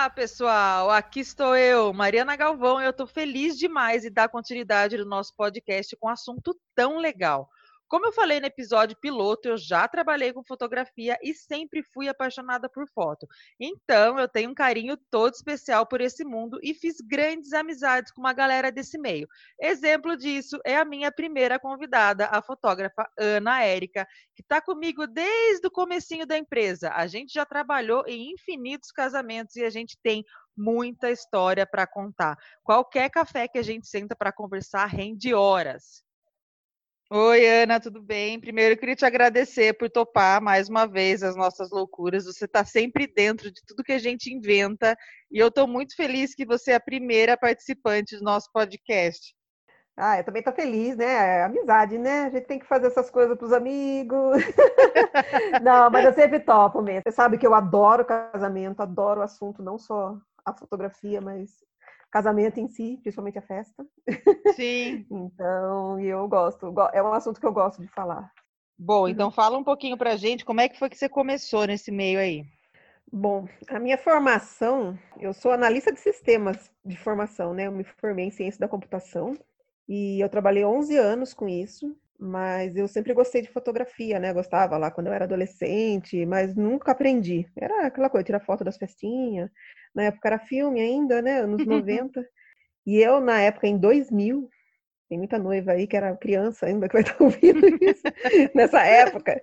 Olá, pessoal! Aqui estou eu, Mariana Galvão, e eu estou feliz demais em dar continuidade no nosso podcast com um assunto tão legal. Como eu falei no episódio piloto, eu já trabalhei com fotografia e sempre fui apaixonada por foto. Então, eu tenho um carinho todo especial por esse mundo e fiz grandes amizades com uma galera desse meio. Exemplo disso é a minha primeira convidada, a fotógrafa Ana Érica, que está comigo desde o comecinho da empresa. A gente já trabalhou em infinitos casamentos e a gente tem muita história para contar. Qualquer café que a gente senta para conversar rende horas. Oi, Ana, tudo bem? Primeiro, eu queria te agradecer por topar mais uma vez as nossas loucuras. Você está sempre dentro de tudo que a gente inventa e eu estou muito feliz que você é a primeira participante do nosso podcast. Ah, eu também estou feliz, né? É amizade, né? A gente tem que fazer essas coisas para os amigos. não, mas eu sempre topo mesmo. Você sabe que eu adoro casamento, adoro o assunto, não só a fotografia, mas casamento em si, principalmente a festa. Sim. então, eu gosto, é um assunto que eu gosto de falar. Bom, então uhum. fala um pouquinho pra gente, como é que foi que você começou nesse meio aí? Bom, a minha formação, eu sou analista de sistemas de formação, né? Eu me formei em ciência da computação e eu trabalhei 11 anos com isso, mas eu sempre gostei de fotografia, né? Gostava lá quando eu era adolescente, mas nunca aprendi. Era aquela coisa, tirar foto das festinhas, na época era filme ainda, né? Anos 90. e eu, na época, em 2000, tem muita noiva aí que era criança ainda que vai estar ouvindo isso nessa época.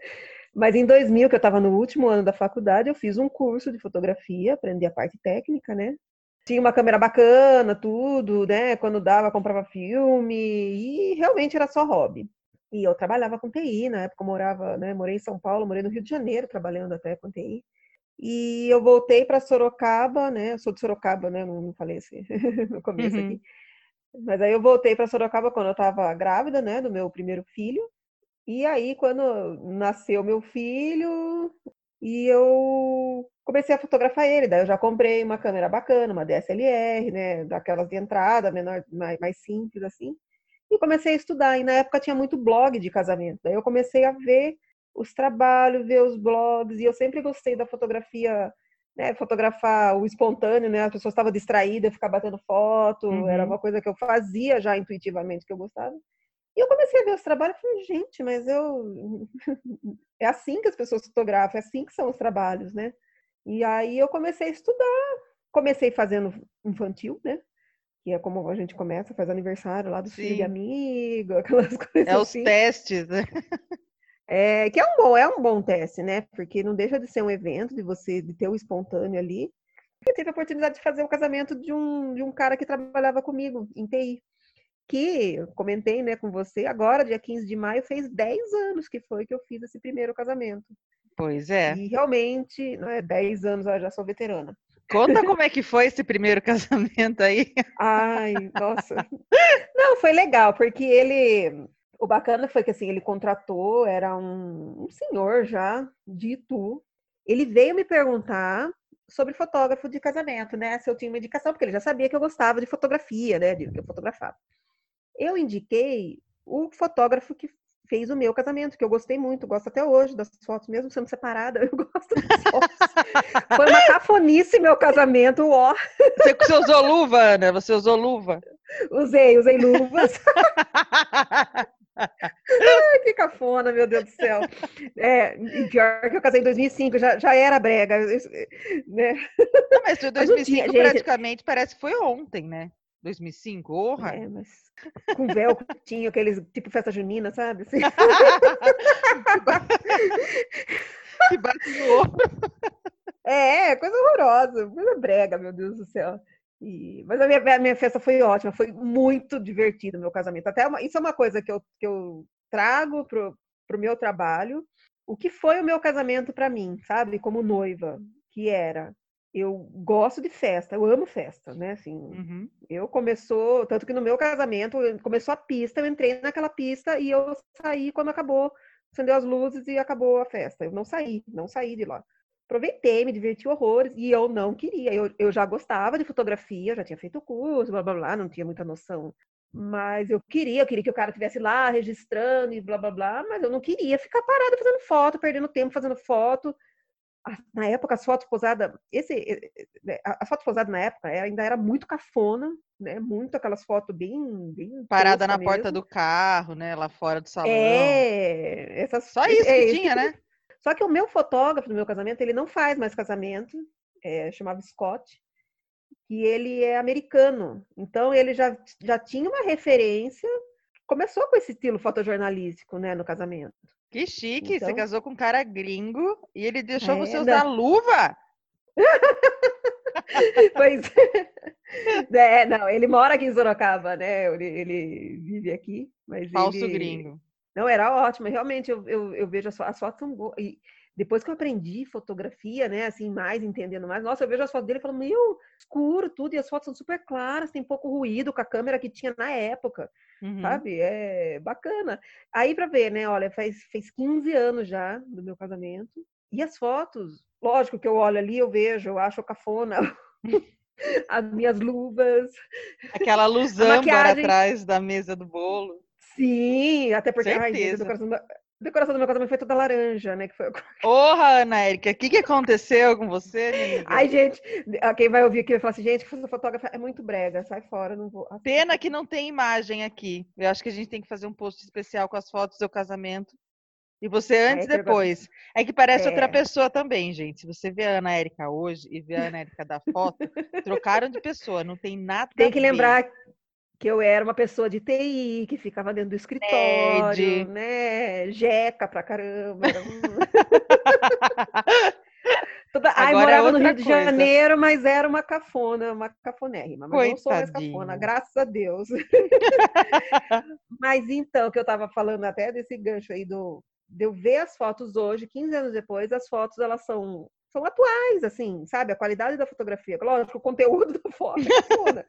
Mas em 2000, que eu estava no último ano da faculdade, eu fiz um curso de fotografia, aprendi a parte técnica, né? Tinha uma câmera bacana, tudo, né? Quando dava, comprava filme, e realmente era só hobby. E eu trabalhava com TI, na época eu morava, né? Morei em São Paulo, morei no Rio de Janeiro, trabalhando até com TI. E eu voltei para Sorocaba, né? Eu sou de Sorocaba, né? Não, não falei assim no começo uhum. aqui. Mas aí eu voltei para Sorocaba quando eu estava grávida, né? Do meu primeiro filho. E aí, quando nasceu meu filho, e eu comecei a fotografar ele. Daí eu já comprei uma câmera bacana, uma DSLR, né? Daquelas de entrada, menor, mais, mais simples assim. E comecei a estudar. E na época tinha muito blog de casamento. Daí eu comecei a ver os trabalhos, ver os blogs, e eu sempre gostei da fotografia, né, fotografar o espontâneo, né, a pessoa estava distraída, ficar batendo foto, uhum. era uma coisa que eu fazia já intuitivamente, que eu gostava. E eu comecei a ver os trabalhos e falei, gente, mas eu... é assim que as pessoas fotografam, é assim que são os trabalhos, né? E aí eu comecei a estudar, comecei fazendo infantil, né? Que é como a gente começa, faz aniversário lá do filho de amigo, aquelas coisas É assim. os testes, né? É, que é um bom, é um bom teste, né? Porque não deixa de ser um evento, de você de ter o espontâneo ali. Eu tive a oportunidade de fazer o casamento de um, de um cara que trabalhava comigo em TI. Que eu comentei né, com você, agora, dia 15 de maio, fez 10 anos que foi que eu fiz esse primeiro casamento. Pois é. E realmente, não é 10 anos, eu já sou veterana. Conta como é que foi esse primeiro casamento aí. Ai, nossa. Não, foi legal, porque ele o bacana foi que assim, ele contratou, era um, um senhor já de Itu. Ele veio me perguntar sobre fotógrafo de casamento, né? Se eu tinha uma indicação, porque ele já sabia que eu gostava de fotografia, né? De que eu fotografava. Eu indiquei o fotógrafo que fez o meu casamento, que eu gostei muito, gosto até hoje das fotos, mesmo sendo separada, eu gosto das fotos. Foi uma cafonice meu casamento, ó. Você, você usou luva, Ana? Você usou luva? Usei, usei luvas. Ai, que cafona, meu Deus do céu. É, pior que eu casei em 2005, já, já era brega. Né? Não, mas 2005 tinha, praticamente gente... parece que foi ontem, né? 2005, orra. É, mas com véu tinha aqueles tipo festa junina, sabe? Assim. que bate no ombro. É, coisa horrorosa, coisa brega, meu Deus do céu. E, mas a minha, a minha, festa foi ótima, foi muito divertido o meu casamento. Até uma, isso é uma coisa que eu, que eu trago pro, pro meu trabalho. O que foi o meu casamento para mim, sabe? Como noiva, que era eu gosto de festa, eu amo festa, né? Assim, uhum. eu começou, tanto que no meu casamento começou a pista, eu entrei naquela pista e eu saí quando acabou, acendeu as luzes e acabou a festa. Eu não saí, não saí de lá aproveitei, me diverti horrores, e eu não queria. Eu, eu já gostava de fotografia, já tinha feito curso, blá blá blá, não tinha muita noção. Mas eu queria, eu queria que o cara estivesse lá registrando e blá blá blá, mas eu não queria ficar parada fazendo foto, perdendo tempo fazendo foto. Na época as fotos posadas, esse, a, foto posada na época ainda era muito cafona, né? Muito aquelas fotos bem, bem parada na mesmo. porta do carro, né? Lá fora do salão. É, essas, só isso que é, tinha, né? Só que o meu fotógrafo do meu casamento, ele não faz mais casamento, é, chamava Scott, e ele é americano. Então ele já, já tinha uma referência, começou com esse estilo fotojornalístico, né, no casamento. Que chique, então... você casou com um cara gringo e ele deixou é, você usar não. luva? pois é, não, ele mora aqui em Sorocaba, né? Ele, ele vive aqui, mas falso ele... gringo. Não, era ótimo, realmente eu, eu, eu vejo as, as fotos são boas. E depois que eu aprendi fotografia, né, assim, mais entendendo mais, nossa, eu vejo as fotos dele e falo, meu, escuro tudo, e as fotos são super claras, tem pouco ruído com a câmera que tinha na época, uhum. sabe? É bacana. Aí para ver, né, olha, faz, fez 15 anos já do meu casamento, e as fotos, lógico que eu olho ali, eu vejo, eu acho cafona. as minhas luvas. Aquela luz maquiagem... atrás da mesa do bolo. Sim, até porque gente, a decoração do meu casamento foi toda laranja, né? Que foi... Porra, Ana Érica, o que, que aconteceu com você, Ai, gente, quem vai ouvir aqui vai falar assim, gente, que essa fotógrafa é muito brega, sai fora, não vou. Pena que não tem imagem aqui. Eu acho que a gente tem que fazer um post especial com as fotos do seu casamento. E você antes e é, depois. É que parece é. outra pessoa também, gente. Se você vê a Ana Érica hoje e vê a Ana Érica da foto, trocaram de pessoa, não tem nada Tem que lembrar que eu era uma pessoa de TI, que ficava dentro do escritório, Nerd. né? Jeca pra caramba. Toda... Ai, morava no Rio de Janeiro, mas era uma cafona, uma cafonérrima. Mas não sou mais cafona, graças a Deus. mas então, que eu estava falando até desse gancho aí do, de eu ver as fotos hoje, 15 anos depois, as fotos elas são são atuais, assim, sabe? A qualidade da fotografia. Lógico, o conteúdo da foto é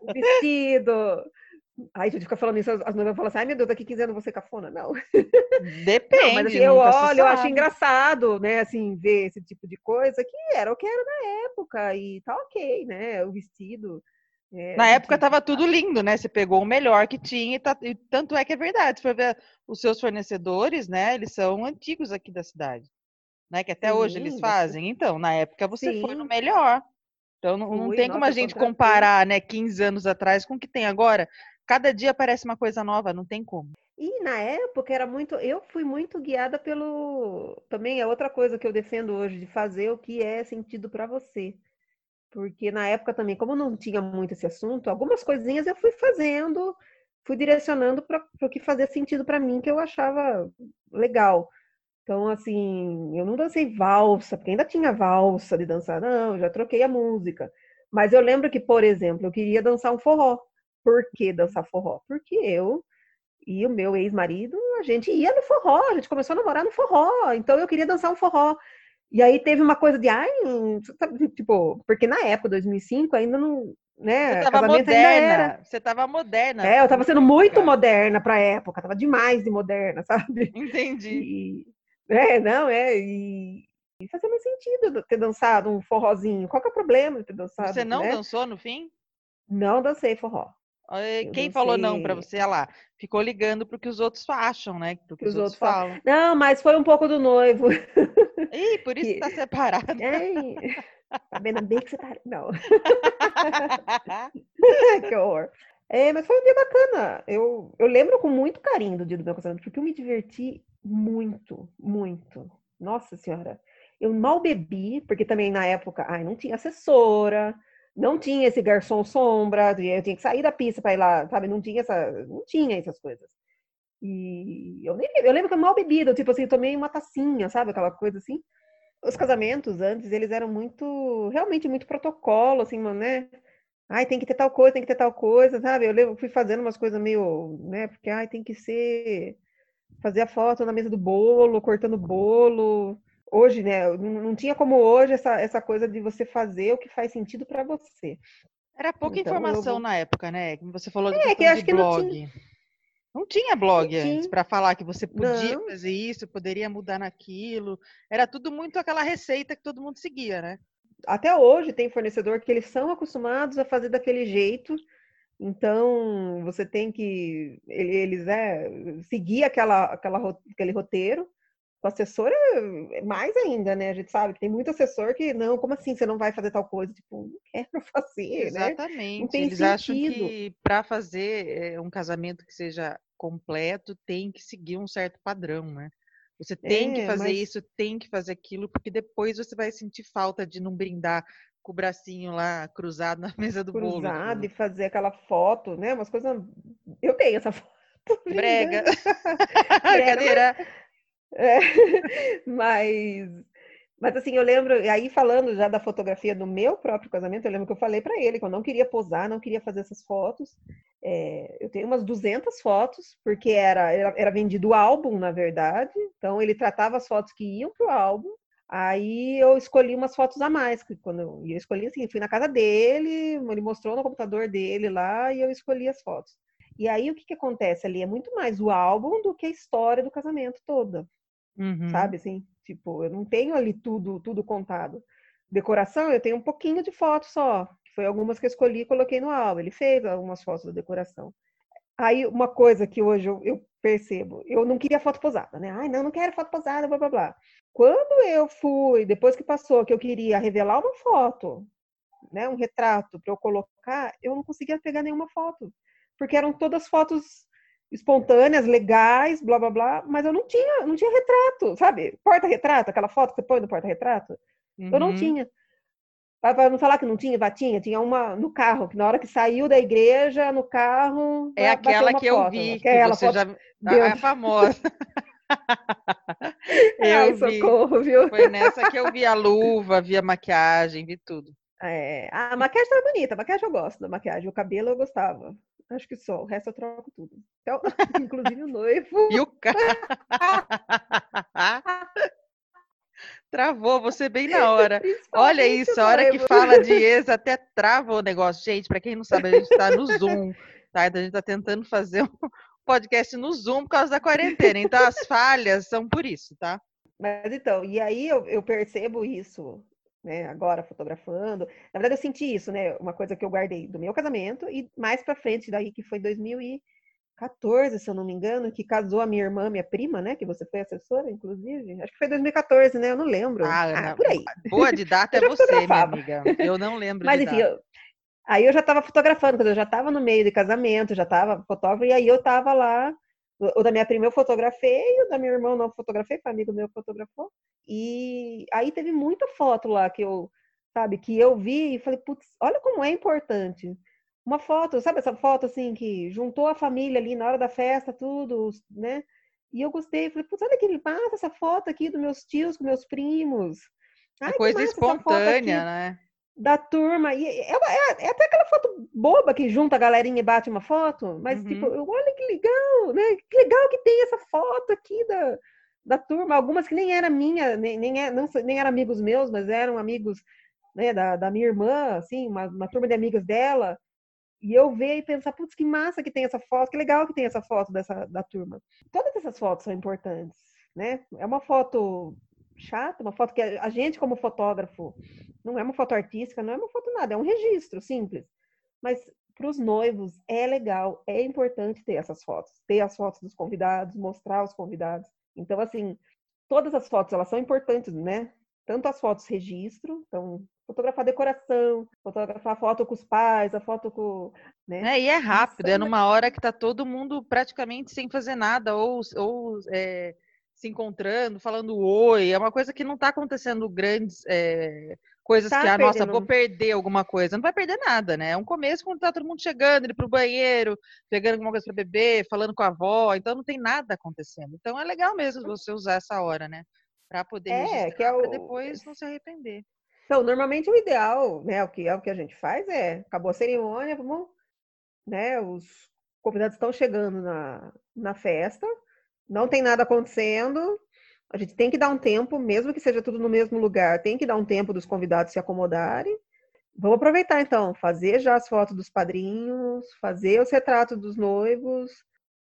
o vestido. Aí a gente fica falando isso, as noivas falam assim, ai meu Deus, daqui 15 anos você cafona. Não. Depende. Não, mas assim, eu olho, eu acho engraçado, né, assim, ver esse tipo de coisa que era o que era na época e tá ok, né? O vestido. É, Na época estava tudo lindo, né? Você pegou o melhor que tinha e, tá, e tanto é que é verdade. Se for ver os seus fornecedores, né? Eles são antigos aqui da cidade né? Que até Sim, hoje eles fazem. Então, na época você Sim. foi no melhor. Então não, não tem como a gente comparar, né, 15 anos atrás com o que tem agora. Cada dia aparece uma coisa nova, não tem como. E na época era muito, eu fui muito guiada pelo, também é outra coisa que eu defendo hoje de fazer o que é sentido para você. Porque na época também, como não tinha muito esse assunto, algumas coisinhas eu fui fazendo, fui direcionando para o que fazia sentido para mim, que eu achava legal. Então, assim, eu não dancei valsa, porque ainda tinha valsa de dançar, não, já troquei a música. Mas eu lembro que, por exemplo, eu queria dançar um forró. Por que dançar forró? Porque eu e o meu ex-marido, a gente ia no forró, a gente começou a namorar no forró, então eu queria dançar um forró. E aí teve uma coisa de, ai, tipo, porque na época, 2005, ainda não, né? Você tava moderna. Você tava moderna. É, eu tava sendo muito moderna pra época, tava demais de moderna, sabe? Entendi. E, é, não, é. E, e fazia mais sentido ter dançado um forrozinho. Qual que é o problema de ter dançado? Você não né? dançou no fim? Não dancei forró. Quem dancei... falou não para você? Olha lá, ficou ligando pro que os outros acham, né? Pro que os, os outros, outros falam. Não, mas foi um pouco do noivo. Ih, por isso que tá separado. É, tá vendo bem que você tá. Não. que horror. É, mas foi um dia bacana. Eu, eu lembro com muito carinho do dia do meu casamento, porque eu me diverti muito, muito. Nossa Senhora. Eu mal bebi, porque também na época, ai, não tinha assessora, não tinha esse garçom sombra, eu tinha que sair da pista para ir lá, sabe? Não tinha essa, não tinha essas coisas. E eu nem eu lembro que eu mal bebida, tipo assim, tomei uma tacinha, sabe? Aquela coisa assim. Os casamentos antes, eles eram muito, realmente muito protocolo, assim, né? Ai, tem que ter tal coisa, tem que ter tal coisa, sabe? Eu fui fazendo umas coisas meio, né? Porque, ai, tem que ser fazia foto na mesa do bolo, cortando bolo. Hoje, né, não tinha como hoje essa, essa coisa de você fazer o que faz sentido para você. Era pouca então, informação eu... na época, né? Como você falou é, que acho que blog. Não tinha, não tinha blog antes para falar que você podia não. fazer isso, poderia mudar naquilo. Era tudo muito aquela receita que todo mundo seguia, né? Até hoje tem fornecedor que eles são acostumados a fazer daquele jeito então, você tem que, eles é, seguir aquela, aquela, aquele roteiro, Com assessor é mais ainda, né? A gente sabe que tem muito assessor que, não, como assim você não vai fazer tal coisa? Tipo, não quero fazer, Exatamente. né? Não tem Eles sentido. acham que para fazer eh, um casamento que seja completo, tem que seguir um certo padrão, né? Você tem que É, fazer mas isso, tem que fazer aquilo, porque depois você vai sentir falta de não brindar com o bracinho lá cruzado na mesa do bolo. cruzado e fazer aquela foto, né? Umas coisas. Eu tenho essa foto. brega. linda. Brincadeira. É, mas, mas assim, eu lembro, aí falando já da fotografia do meu próprio casamento, eu lembro que eu falei para ele que eu não queria posar, não queria fazer essas fotos. É, eu tenho umas 200 fotos, porque era, era, era vendido o álbum, na verdade, então ele tratava as fotos que iam para o álbum. Aí eu escolhi umas fotos a mais, que quando eu, eu escolhi assim, fui na casa dele, ele mostrou no computador dele lá e eu escolhi as fotos. E aí o que, que acontece ali? É muito mais o álbum do que a história do casamento toda Uhum. sabe? Assim, tipo, eu não tenho ali tudo, tudo contado. Decoração, eu tenho um pouquinho de foto só, que foi algumas que eu escolhi e coloquei no álbum. Ele fez algumas fotos da decoração. Aí, uma coisa que hoje eu, eu percebo, eu não queria foto posada, né? Ai, não, não quero foto posada, blá, blá, blá. Quando eu fui, depois que passou, que eu queria revelar uma foto, né, um retrato para eu colocar, eu não conseguia pegar nenhuma foto, porque eram todas fotos espontâneas, legais, blá blá blá, mas eu não tinha, não tinha retrato, sabe? Porta-retrato, aquela foto que você põe no porta-retrato, eu não Uhum. tinha. Para não falar que não tinha, vá, tinha, tinha uma no carro, que na hora que saiu da igreja, no carro, É bateu aquela que eu foto, vi, que aquela você foto já. deu- A, a famosa. Ai, eu vi. socorro, viu? Foi nessa que eu vi a luva, vi a maquiagem, vi tudo. É, a maquiagem tava bonita, a maquiagem eu gosto da maquiagem, o cabelo eu gostava. Acho que só, o resto eu troco tudo. Então, inclusive o noivo. E o cara. Travou você bem na hora. Olha isso, a hora que fala de ex até trava o negócio. Gente, para quem não sabe, a gente está no Zoom, tá? Então a gente está tentando fazer um podcast no Zoom por causa da quarentena. Então as falhas são por isso, tá? Mas então, e aí eu, eu percebo isso, né, agora fotografando. Na verdade, eu senti isso, né? Uma coisa que eu guardei do meu casamento e mais pra frente, daí que foi 2014, se eu não me engano, que casou a minha irmã, minha prima, né? Que você foi assessora, inclusive. Acho que foi 2014, né? Eu não lembro. Ah, Ah, Ana, por aí. boa de data é você, minha amiga. Eu não lembro Mas enfim, eu- aí eu já estava fotografando, quando eu já estava no meio de casamento, já estava fotógrafo, e aí eu estava lá. O da minha prima eu fotografei, o da minha irmã não fotografei, foi amigo meu que fotografou. E aí teve muita foto lá que eu, sabe, que eu vi e falei, putz, olha como é importante. Uma foto, sabe essa foto assim que juntou a família ali na hora da festa, tudo, né? E eu gostei, falei, putz, olha que massa essa foto aqui dos meus tios com meus primos. É Ai, coisa espontânea, né? Da turma. E é, é- é até aquela foto boba que junta a galerinha e bate uma foto, mas Uhum. tipo, eu- olha que legal, né? Que legal que tem essa foto aqui da, da turma. Algumas que nem era minha, nem, nem, é- não, nem eram amigos meus, mas eram amigos né, da, da minha irmã, assim, uma, uma turma de amigas dela. E eu ver e pensar, putz, que massa que tem essa foto, que legal que tem essa foto dessa da turma. Todas essas fotos são importantes, né? É uma foto chata, uma foto que a gente, como fotógrafo, não é uma foto artística, não é uma foto nada, é um registro simples. Mas para os noivos é legal, é importante ter essas fotos, ter as fotos dos convidados, mostrar os convidados. Então, assim, todas as fotos elas são importantes, né? Tanto as fotos registro, então fotografar decoração, fotografar a foto com os pais, a foto com, né? É, e é rápido, é são- numa hora que tá todo mundo praticamente sem fazer nada, ou, ou é, se encontrando, falando oi. É uma coisa que não tá acontecendo grandes é, coisas Tá que, ah, nossa, vou perder alguma coisa. Não vai perder nada, né? É um começo quando tá todo mundo chegando, indo pro banheiro, pegando alguma coisa para beber, falando com a avó, então não tem nada acontecendo. Então é legal mesmo você usar essa hora, né? Para poder É, que é o- depois não se arrepender. Então, normalmente o ideal, né, o que é o que a gente faz é, acabou a cerimônia, vamos, né, os convidados estão chegando na, na festa, não tem nada acontecendo, a gente tem que dar um tempo, mesmo que seja tudo no mesmo lugar, tem que dar um tempo dos convidados se acomodarem. Vamos aproveitar então, fazer já as fotos dos padrinhos, fazer os retratos dos noivos.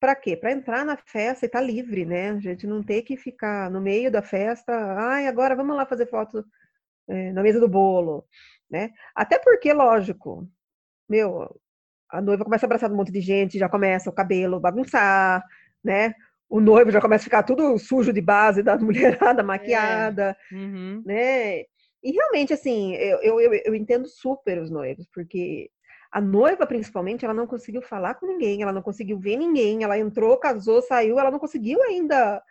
Para quê? Para entrar na festa e estar livre, né? A gente não ter que ficar no meio da festa, ai, agora vamos lá fazer foto é, na mesa do bolo, né? Até porque, lógico, meu, a noiva começa a abraçar um monte de gente, já começa o cabelo bagunçar, né? O noivo já começa a ficar tudo sujo de base da mulherada, maquiada, é. uhum. né? E realmente, assim, eu, eu, eu, eu entendo super os noivos, porque a noiva, principalmente, ela não conseguiu falar com ninguém, ela não conseguiu ver ninguém, ela entrou, casou, saiu, ela não conseguiu ainda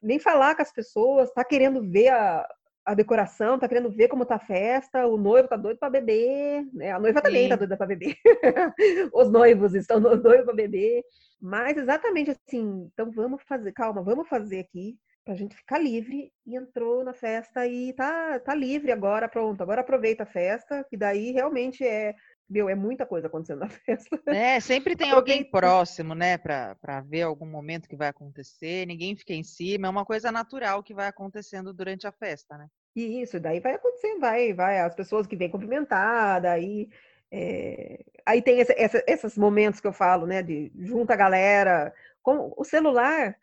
nem falar com as pessoas, tá querendo ver a, a decoração, tá querendo ver como tá a festa, o noivo tá doido para beber, né? A noiva também tá doida para beber. Os noivos estão doidos para beber. Mas exatamente assim, então vamos fazer, calma, vamos fazer aqui pra gente ficar livre e entrou na festa e tá tá livre agora, pronto. Agora aproveita a festa, que daí realmente é meu, é muita coisa acontecendo na festa. É, sempre tem alguém próximo, né, para ver algum momento que vai acontecer, ninguém fica em cima, é uma coisa natural que vai acontecendo durante a festa, né? Isso, daí vai acontecendo, vai, vai, as pessoas que vêm cumprimentar, daí. É... Aí tem esse, essa, esses momentos que eu falo, né, de junta a galera. Com o celular,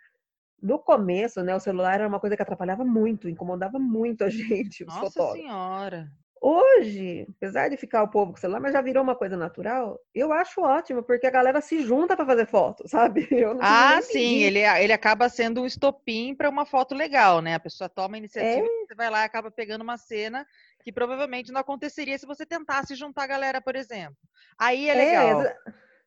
no começo, né, o celular era uma coisa que atrapalhava muito, incomodava muito a gente. Nossa Senhora! Hoje, apesar de ficar o povo com o celular, mas já virou uma coisa natural, eu acho ótimo, porque a galera se junta para fazer foto, sabe? ah, sim, ele, ele acaba sendo um estopim para uma foto legal, né? A pessoa toma a iniciativa, é. você vai lá e acaba pegando uma cena que provavelmente não aconteceria se você tentasse juntar a galera, por exemplo. Aí é, é legal. É,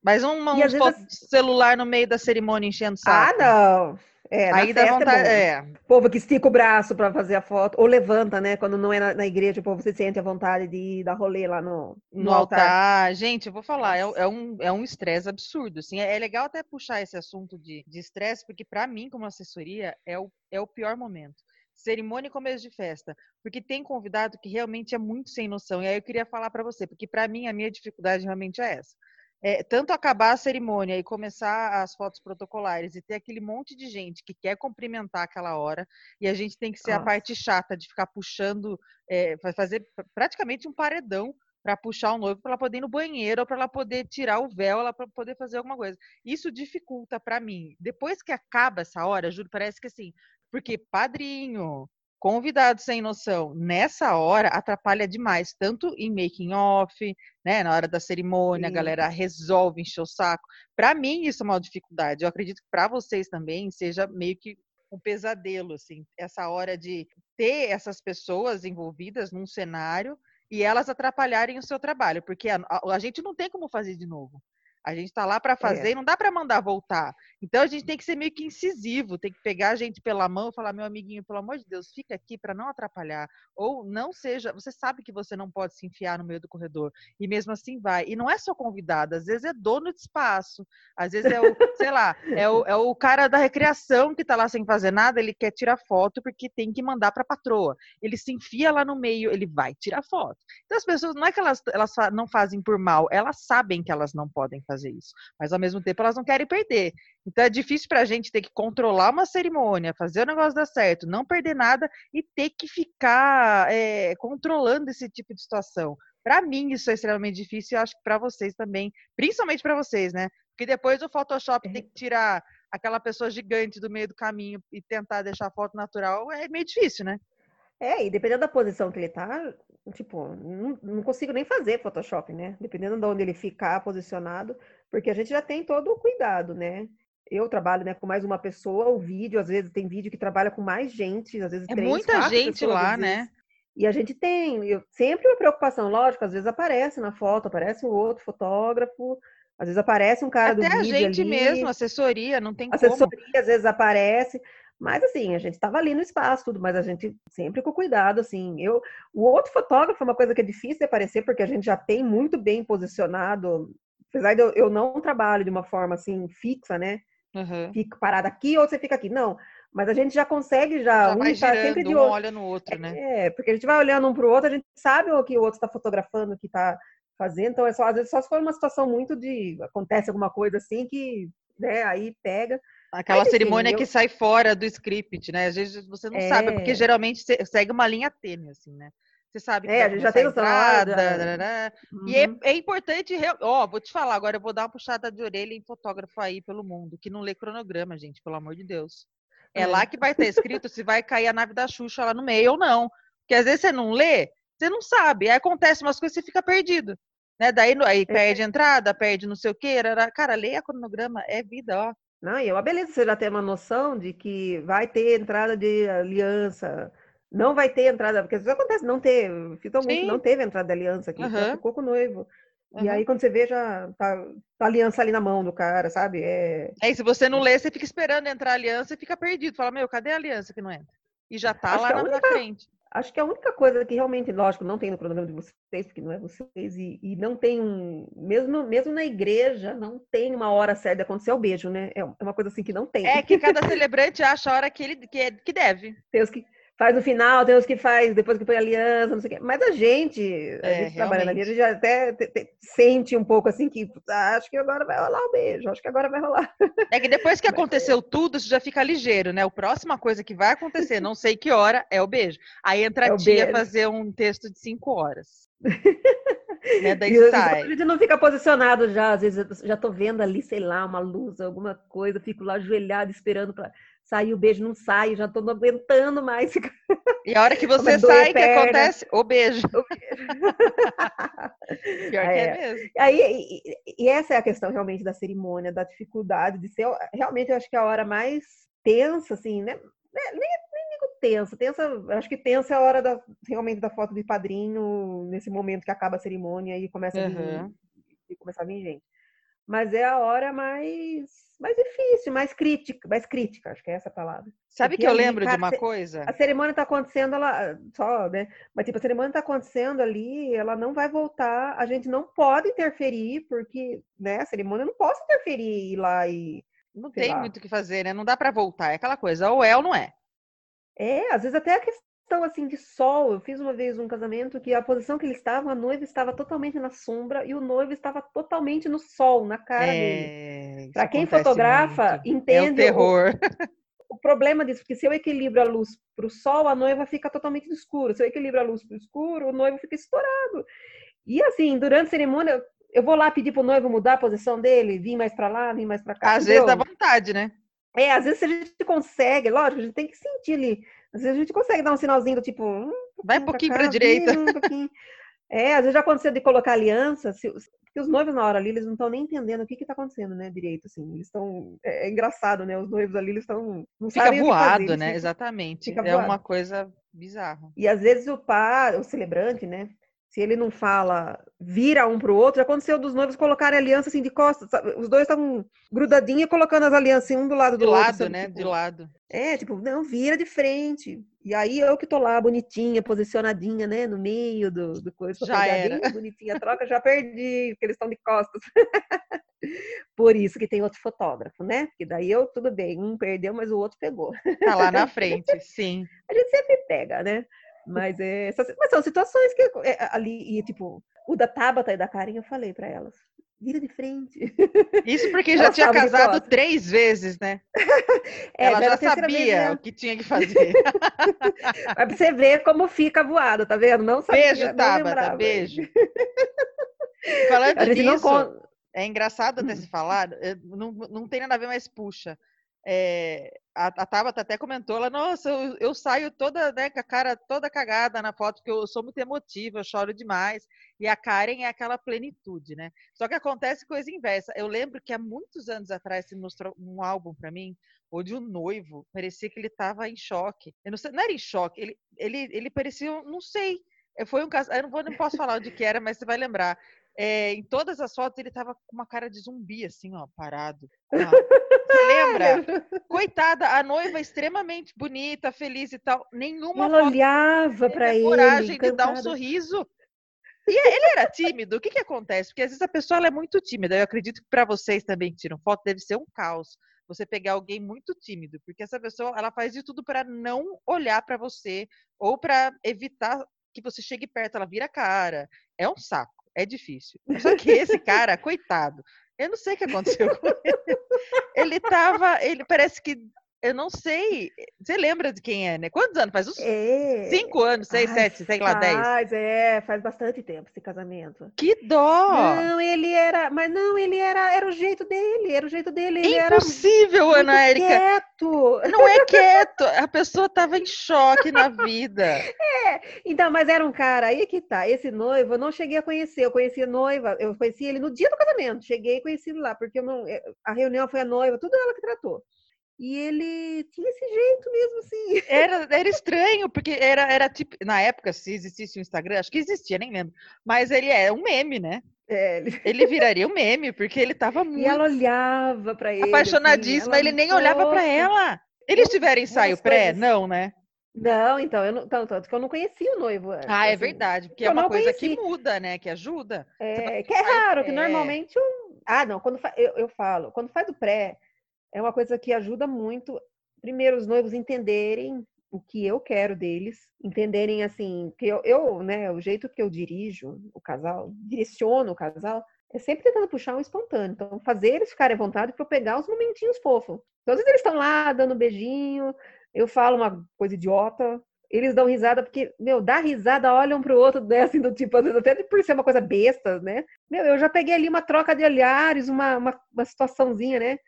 mas um, um celular no meio da cerimônia enchendo o ah, saco. Ah, não. É, Aí dá é vontade. É, é. O povo que estica o braço para fazer a foto, ou levanta, né? Quando não é na, na, igreja, o povo se sente à vontade de dar rolê lá no, no, no altar. altar. Gente, eu vou falar, é, é um é um estresse absurdo. Assim, é, é, legal até puxar esse assunto de estresse, porque para mim, como assessoria, é o, é o pior momento cerimônia e começo de festa, porque tem convidado que realmente é muito sem noção. E aí eu queria falar para você, porque para mim a minha dificuldade realmente é essa é, tanto acabar a cerimônia e começar as fotos protocolares e ter aquele monte de gente que quer cumprimentar aquela hora, e a gente tem que ser Nossa. a parte chata de ficar puxando, é, fazer praticamente um paredão para puxar o noivo para ela poder ir no banheiro ou para ela poder tirar o véu, ela para poder fazer alguma coisa. Isso dificulta para mim. Depois que acaba essa hora, juro, parece que assim, porque padrinho, convidado sem noção nessa hora atrapalha demais, tanto em making off, né, na hora da cerimônia, Sim. a galera resolve encher o saco. Para mim isso é uma dificuldade. Eu acredito que para vocês também seja meio que um pesadelo assim, essa hora de ter essas pessoas envolvidas num cenário e elas atrapalharem o seu trabalho, porque a, a, a gente não tem como fazer de novo. A gente está lá para fazer é. e não dá para mandar voltar. Então a gente tem que ser meio que incisivo, tem que pegar a gente pela mão e falar, meu amiguinho, pelo amor de Deus, fica aqui para não atrapalhar. Ou não seja, você sabe que você não pode se enfiar no meio do corredor. E mesmo assim vai. E não é só convidado, às vezes é dono de espaço, às vezes é o, sei lá, é o, é o cara da recreação que está lá sem fazer nada, ele quer tirar foto porque tem que mandar para a patroa. Ele se enfia lá no meio, ele vai tirar foto. Então as pessoas, não é que elas, elas não fazem por mal, elas sabem que elas não podem fazer fazer isso. Mas ao mesmo tempo elas não querem perder. Então é difícil para a gente ter que controlar uma cerimônia, fazer o negócio dar certo, não perder nada e ter que ficar é, controlando esse tipo de situação. Para mim isso é extremamente difícil e acho que para vocês também, principalmente para vocês, né? Porque depois o Photoshop tem que tirar aquela pessoa gigante do meio do caminho e tentar deixar a foto natural é meio difícil, né? É, e dependendo da posição que ele tá, tipo, não, não, consigo nem fazer Photoshop, né? Dependendo de onde ele ficar posicionado, porque a gente já tem todo o cuidado, né? Eu trabalho né, com mais uma pessoa, o vídeo, às vezes tem vídeo que trabalha com mais gente, às vezes é três, muita gente lá, né? E a gente tem, eu, sempre uma preocupação, lógico, às vezes aparece na foto, aparece um outro fotógrafo, às vezes aparece um cara Até do vídeo a gente ali, mesmo, assessoria, não tem assessoria, como. às vezes aparece. Mas assim, a gente estava ali no espaço, tudo, mas a gente sempre com cuidado, assim. Eu, o outro fotógrafo é uma coisa que é difícil de aparecer, porque a gente já tem muito bem posicionado. Apesar de eu, eu não trabalho de uma forma assim fixa, né? Uhum. Fico parada aqui ou você fica aqui. Não, mas a gente já consegue já, já um vai tá sempre de um olha no outro, né? É, porque a gente vai olhando um para o outro, a gente sabe o que o outro está fotografando, o que está fazendo. Então é só às vezes só se for uma situação muito de acontece alguma coisa assim que, né, aí pega. Aquela cerimônia eu... que sai fora do script, né? Às vezes você não é... sabe, porque geralmente segue uma linha tênue, assim, né? Você sabe que é, a gente já tem entrada. Uhum. E é, uhum. é importante, ó, vou te falar, agora eu vou dar uma puxada de orelha em fotógrafo aí pelo mundo, que não lê cronograma, gente, pelo amor de Deus. É, é. lá que vai estar escrito se vai cair a nave da Xuxa lá no meio ou não. Porque às vezes você não lê, você não sabe. Aí acontece umas coisas e você fica perdido. Né? Daí aí é. perde entrada, perde não sei o quê. Cara, lê a cronograma, é vida, ó. Não, e é uma beleza você já ter uma noção de que vai ter entrada de aliança, não vai ter entrada, porque isso acontece, não teve, finalmente não teve entrada de aliança aqui, uhum. ficou com o noivo. Uhum. E aí, quando você vê, já tá, tá, a aliança ali na mão do cara, sabe? É... é, e se você não lê, você fica esperando entrar a aliança e fica perdido. Fala, meu, cadê a aliança que não entra? E já tá Acho lá na, única... na frente. Acho que a única coisa que realmente, lógico, não tem no cronograma de vocês, porque não é vocês, e, e, não tem um. Mesmo, mesmo na igreja, não tem uma hora certa de acontecer o beijo, né? É, é uma coisa assim que não tem. É que cada celebrante acha a hora que ele que, é, que deve. Tem os que faz no final, tem os que faz depois que põe aliança, não sei o quê. Mas a gente, a é, gente trabalhando ali, a gente já até te, te, sente um pouco assim que ah, acho que agora vai rolar o um beijo, acho que agora vai rolar. É que depois que aconteceu tudo, isso já fica ligeiro, né? A próxima coisa que vai acontecer, não sei que hora, é o beijo. Aí entra é a tia beijo. fazer um texto de cinco horas. né, daí e, sai. A gente não fica posicionado já, às vezes já tô vendo ali, sei lá, uma luz, alguma coisa, fico lá ajoelhado esperando para sair o beijo, não sai, já tô não aguentando mais. E a hora que você sai, o que acontece? O beijo. O beijo. Pior é. que é mesmo. Aí, e, e, essa é a questão realmente da cerimônia, da dificuldade de ser, realmente eu acho que é a hora mais tensa, assim, né? Nem, nem digo tensa, tensa, acho que tensa é a hora da, realmente da foto de padrinho, nesse momento que acaba a cerimônia e começa a vir, uhum. e começa a vir gente. Mas é a hora mais mais difícil, mais crítica, mais crítica, acho que é essa a palavra. Sabe Porque que eu lembro de uma coisa? A cerimônia está acontecendo, ela só, né? Mas tipo, a cerimônia está acontecendo ali, ela não vai voltar, a gente não pode interferir, porque, né, a cerimônia não posso interferir ir lá e não tem lá. muito o que fazer, né? Não dá para voltar, é aquela coisa, ou é ou não é. É, às vezes até a questão questão assim de sol. Eu fiz uma vez um casamento que a posição que eles estavam, a noiva estava totalmente na sombra e o noivo estava totalmente no sol, na cara é, dele. Para quem fotografa, muito. entende é o terror. O, o, problema disso, porque se eu equilibro a luz para o sol, a noiva fica totalmente no escuro. Se eu equilibro a luz para o escuro, o noivo fica estourado. E assim, durante a cerimônia, eu vou lá pedir para o noivo mudar a posição dele, vir mais para lá, vir mais para cá. Às vezes dá vontade, né? É, às vezes a gente consegue, lógico, a gente tem que sentir ali às vezes a gente consegue dar um sinalzinho do tipo. Um Vai um pouquinho para a direita. Um é, às vezes já aconteceu de colocar aliança, se, porque os noivos na hora ali, eles não estão nem entendendo o que está acontecendo, né, direito, assim. Eles estão. É, é, engraçado, né? Os noivos ali, eles estão. Fica voado, fazer, né? Exatamente. Fica é voado. uma coisa bizarra. E às vezes o par, o celebrante, né? Se ele não fala, vira um pro outro, aconteceu dos noivos colocarem aliança assim de costas, sabe? os dois estavam grudadinhos colocando as alianças assim, um do lado do de outro. Lado, né? Tipo, de lado. É, tipo, não, vira de frente. E aí eu que tô lá, bonitinha, posicionadinha, né, no meio do, do coisa. Já era. Bonitinha, troca, já perdi, porque eles estão de costas. Por isso que tem outro fotógrafo, né? Porque daí eu, tudo bem, um perdeu, mas o outro pegou. Tá lá na frente, sim. A gente sempre pega, né? Mas, é, mas são situações que é, ali, e tipo, o da Tabata e da Karen, eu falei para elas, vira de frente. Isso porque já tinha casado três vezes, né? É, Ela já sabia vez, né? o que tinha que fazer. pra você ver como fica voado, tá vendo? Não sabia, beijo, não Tabata, lembrava. beijo. Falando disso, não... é engraçado até se falar, não, não tem nada a ver, mas puxa. É, a, a Tabata até comentou, ela, nossa, eu, eu, saio toda, né, com a cara toda cagada na foto, porque eu sou muito emotiva, eu choro demais. E a Karen é aquela plenitude, né? Só que acontece coisa inversa. Eu lembro que há muitos anos atrás você mostrou um álbum para mim, onde o noivo parecia que ele estava em choque. Eu não sei, não era em choque, ele, ele, ele parecia, não sei, foi um caso, eu não, vou, não posso falar onde que era, mas você vai lembrar. É, em todas as fotos ele tava com uma cara de zumbi, assim, ó, parado. Você lembra? Coitada, a noiva extremamente bonita, feliz e tal. Nenhuma Ela olhava para ele. coragem de dar um sorriso. E ele era tímido. O que, que acontece? Porque às vezes a pessoa é muito tímida. Eu acredito que para vocês também que tiram foto deve ser um caos. Você pegar alguém muito tímido, porque essa pessoa ela faz de tudo para não olhar para você ou para evitar que você chegue perto. Ela vira a cara. É um saco é difícil. Só que esse cara, coitado, eu não sei o que aconteceu com ele. Ele tava, ele parece que eu não sei. Você lembra de quem é, né? Quantos anos? Faz uns É. cinco anos, seis, Ai, sete, sei lá, dez. Faz, é, faz bastante tempo esse casamento. Que dó! Não, ele era, mas não, ele era, era o jeito dele, era o jeito dele, ele era Impossível, muito Ana Érica. quieto. Não é quieto. A pessoa tava em choque na vida. Então, mas era um cara, aí que tá, esse noivo eu não cheguei a conhecer, eu conheci a noiva, eu conheci ele no dia do casamento, cheguei e conheci ele lá, porque não, eh, a reunião foi a noiva, tudo ela que tratou. E ele tinha esse jeito mesmo, assim. Era, era estranho, porque era, era tipo. Na época, se existisse o Instagram, acho que existia, nem lembro. Mas ele é um meme, né? É, ele- Ele viraria um meme, porque ele tava E muito ela olhava pra ele. assim, apaixonadíssima, ela, ele nem olhava pra "Nossa". ela. Eles tiveram ensaio pré? coisas- Não, né? Não, então, eu não, tanto, tanto que eu não conhecia o noivo. antes, Ah, é assim. verdade, porque é uma coisa que conheci. muda, né? Que ajuda. É, que é raro, que normalmente. um- Ah, não, quando fa- eu, eu falo, quando faz o pré, é uma coisa que ajuda muito. Primeiro, os noivos entenderem o que eu quero deles, entenderem assim, que eu, eu, né, o jeito que eu dirijo o casal, direciono o casal, é sempre tentando puxar um espontâneo. Então, fazer eles ficarem à vontade para eu pegar os momentinhos fofos. Então, às vezes eles estão lá dando um beijinho, eu falo uma coisa idiota, eles dão risada, porque, meu, dá risada, olham pro outro, né, assim, do tipo, até por ser uma coisa besta, né? Meu, eu já peguei ali uma troca de olhares, uma, uma, uma situaçãozinha, né?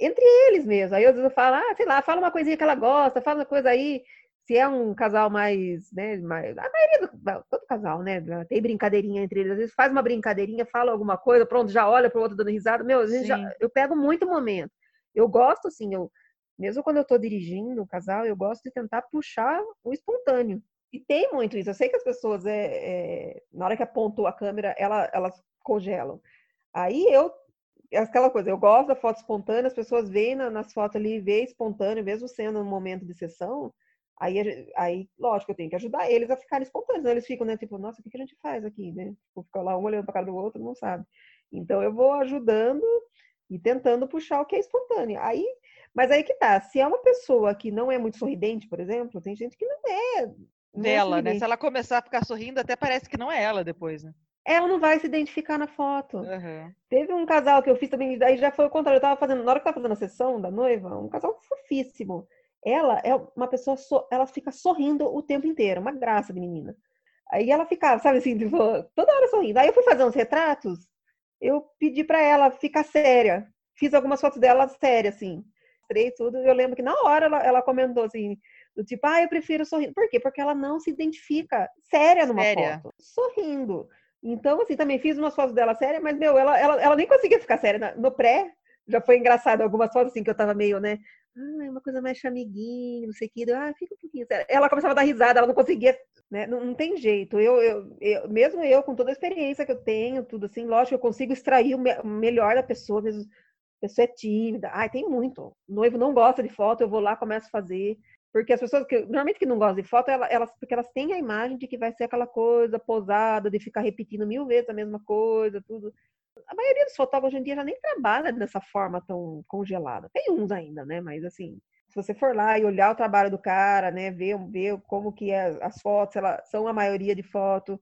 Entre eles mesmo. Aí às vezes eu falo, ah, sei lá, fala uma coisinha que ela gosta, fala uma coisa aí. Se é um casal mais, né, mais, a maioria do, todo casal, né, tem brincadeirinha entre eles, às vezes faz uma brincadeirinha, fala alguma coisa, pronto, já olha pro outro dando risada, meu, já- eu pego muito momento. Eu gosto, assim, eu, mesmo quando eu tô dirigindo o casal, eu gosto de tentar puxar o espontâneo. E tem muito isso. Eu sei que as pessoas, é, é, na hora que apontou a câmera, ela, elas congelam. Aí eu, aquela coisa, eu gosto da foto espontânea, as pessoas veem na- nas fotos ali, vê espontâneo, mesmo sendo um momento de sessão. Aí, aí, lógico, eu tenho que ajudar eles a ficarem espontâneos. Né? Eles ficam, né, tipo, nossa, o que que a gente faz aqui, né? Tipo, fica lá um olhando para cara do outro, não sabe. Então eu vou ajudando e tentando puxar o que é espontâneo. Aí, mas aí que tá, se é uma pessoa que não é muito sorridente, por exemplo, tem gente que não é. não é Dela, né? sorridente. Se ela começar a ficar sorrindo, até parece que não é ela depois, né? Ela não vai se identificar na foto. Aham. Teve um casal que eu fiz também, daí já foi o contrário. Eu tava fazendo, na hora que eu tava fazendo a sessão da noiva, um casal fofíssimo. Ela é uma pessoa, so- ela fica sorrindo o tempo inteiro, uma graça de menina. Aí ela ficava, sabe assim, tipo, toda hora sorrindo. Aí eu fui fazer uns retratos, eu pedi pra ela ficar séria. Fiz algumas fotos dela séria, assim. Mostrei tudo. Eu lembro que na hora ela, ela comentou assim, do tipo, ah, eu prefiro sorrindo. Por quê? Porque ela não se identifica séria numa Séria. foto. Sorrindo. Então, assim, também fiz umas fotos dela séria, mas, meu, ela, ela, ela nem conseguia ficar séria. No pré, já foi engraçado algumas fotos, assim, que eu tava meio, né? Ah, é uma coisa mais chamiguinho, não sei o que. Ah, fica um pouquinho séria. Ela começava a dar risada, ela não conseguia, né? Não, não tem jeito. Eu, eu, eu- mesmo eu, com toda a experiência que eu tenho, tudo assim, lógico, eu consigo extrair o me- o melhor da pessoa, mesmo. A pessoa é tímida. Ai, tem muito. O noivo não gosta de foto, eu vou lá, começo a fazer. Porque as pessoas que normalmente que não gostam de foto, ela- elas, porque elas têm a imagem de que vai ser aquela coisa posada, de ficar repetindo mil vezes a mesma coisa, tudo. A maioria dos fotógrafos hoje em dia já nem trabalha dessa forma tão congelada. Tem uns ainda, né? Mas assim, se você for lá e olhar o trabalho do cara, né, ver, ver como que é as fotos, elas são a maioria de foto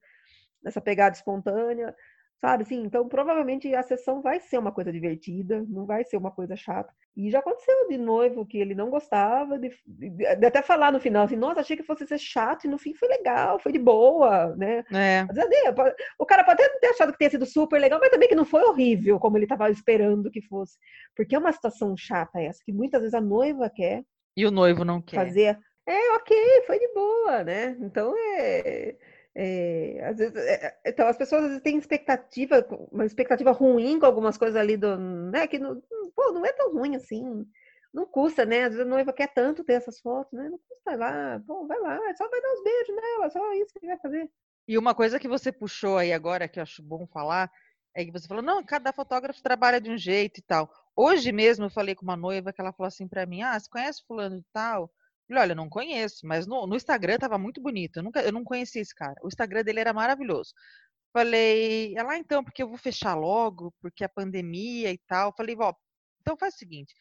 nessa pegada espontânea, sabe? Assim, então provavelmente a sessão vai ser uma coisa divertida, não vai ser uma coisa chata. E já aconteceu de noivo que ele não gostava, de, de- até falar no final assim, nossa, achei que fosse ser chato e no fim foi legal, foi de boa, né? É. O cara pode até não ter achado que tenha sido super legal, mas também que não foi horrível como ele estava esperando que fosse. Porque é uma situação chata essa, que muitas vezes a noiva quer E o noivo não quer. fazer. É, ok, foi de boa, né? Então é. É, vezes, é, é, então as pessoas às vezes têm expectativa, uma expectativa ruim com algumas coisas ali do, né? Que não, pô, não é tão ruim assim. Não custa, né? Às vezes a noiva quer tanto ter essas fotos, né? Não custa lá, pô, vai lá, só vai dar uns beijos nela, só isso que vai fazer. E uma coisa que você puxou aí agora, que eu acho bom falar, é que você falou, não, cada fotógrafo trabalha de um jeito e tal. Hoje mesmo eu falei com uma noiva que ela falou assim pra mim, ah, você conhece fulano de tal? Falei, olha, não conheço, mas no, no Instagram tava muito bonito. Eu, nunca, eu não conhecia esse cara. O Instagram dele era maravilhoso. Falei, ela, ah, então, porque eu vou fechar logo, porque a pandemia e tal. Falei, ó, então faz o seguinte,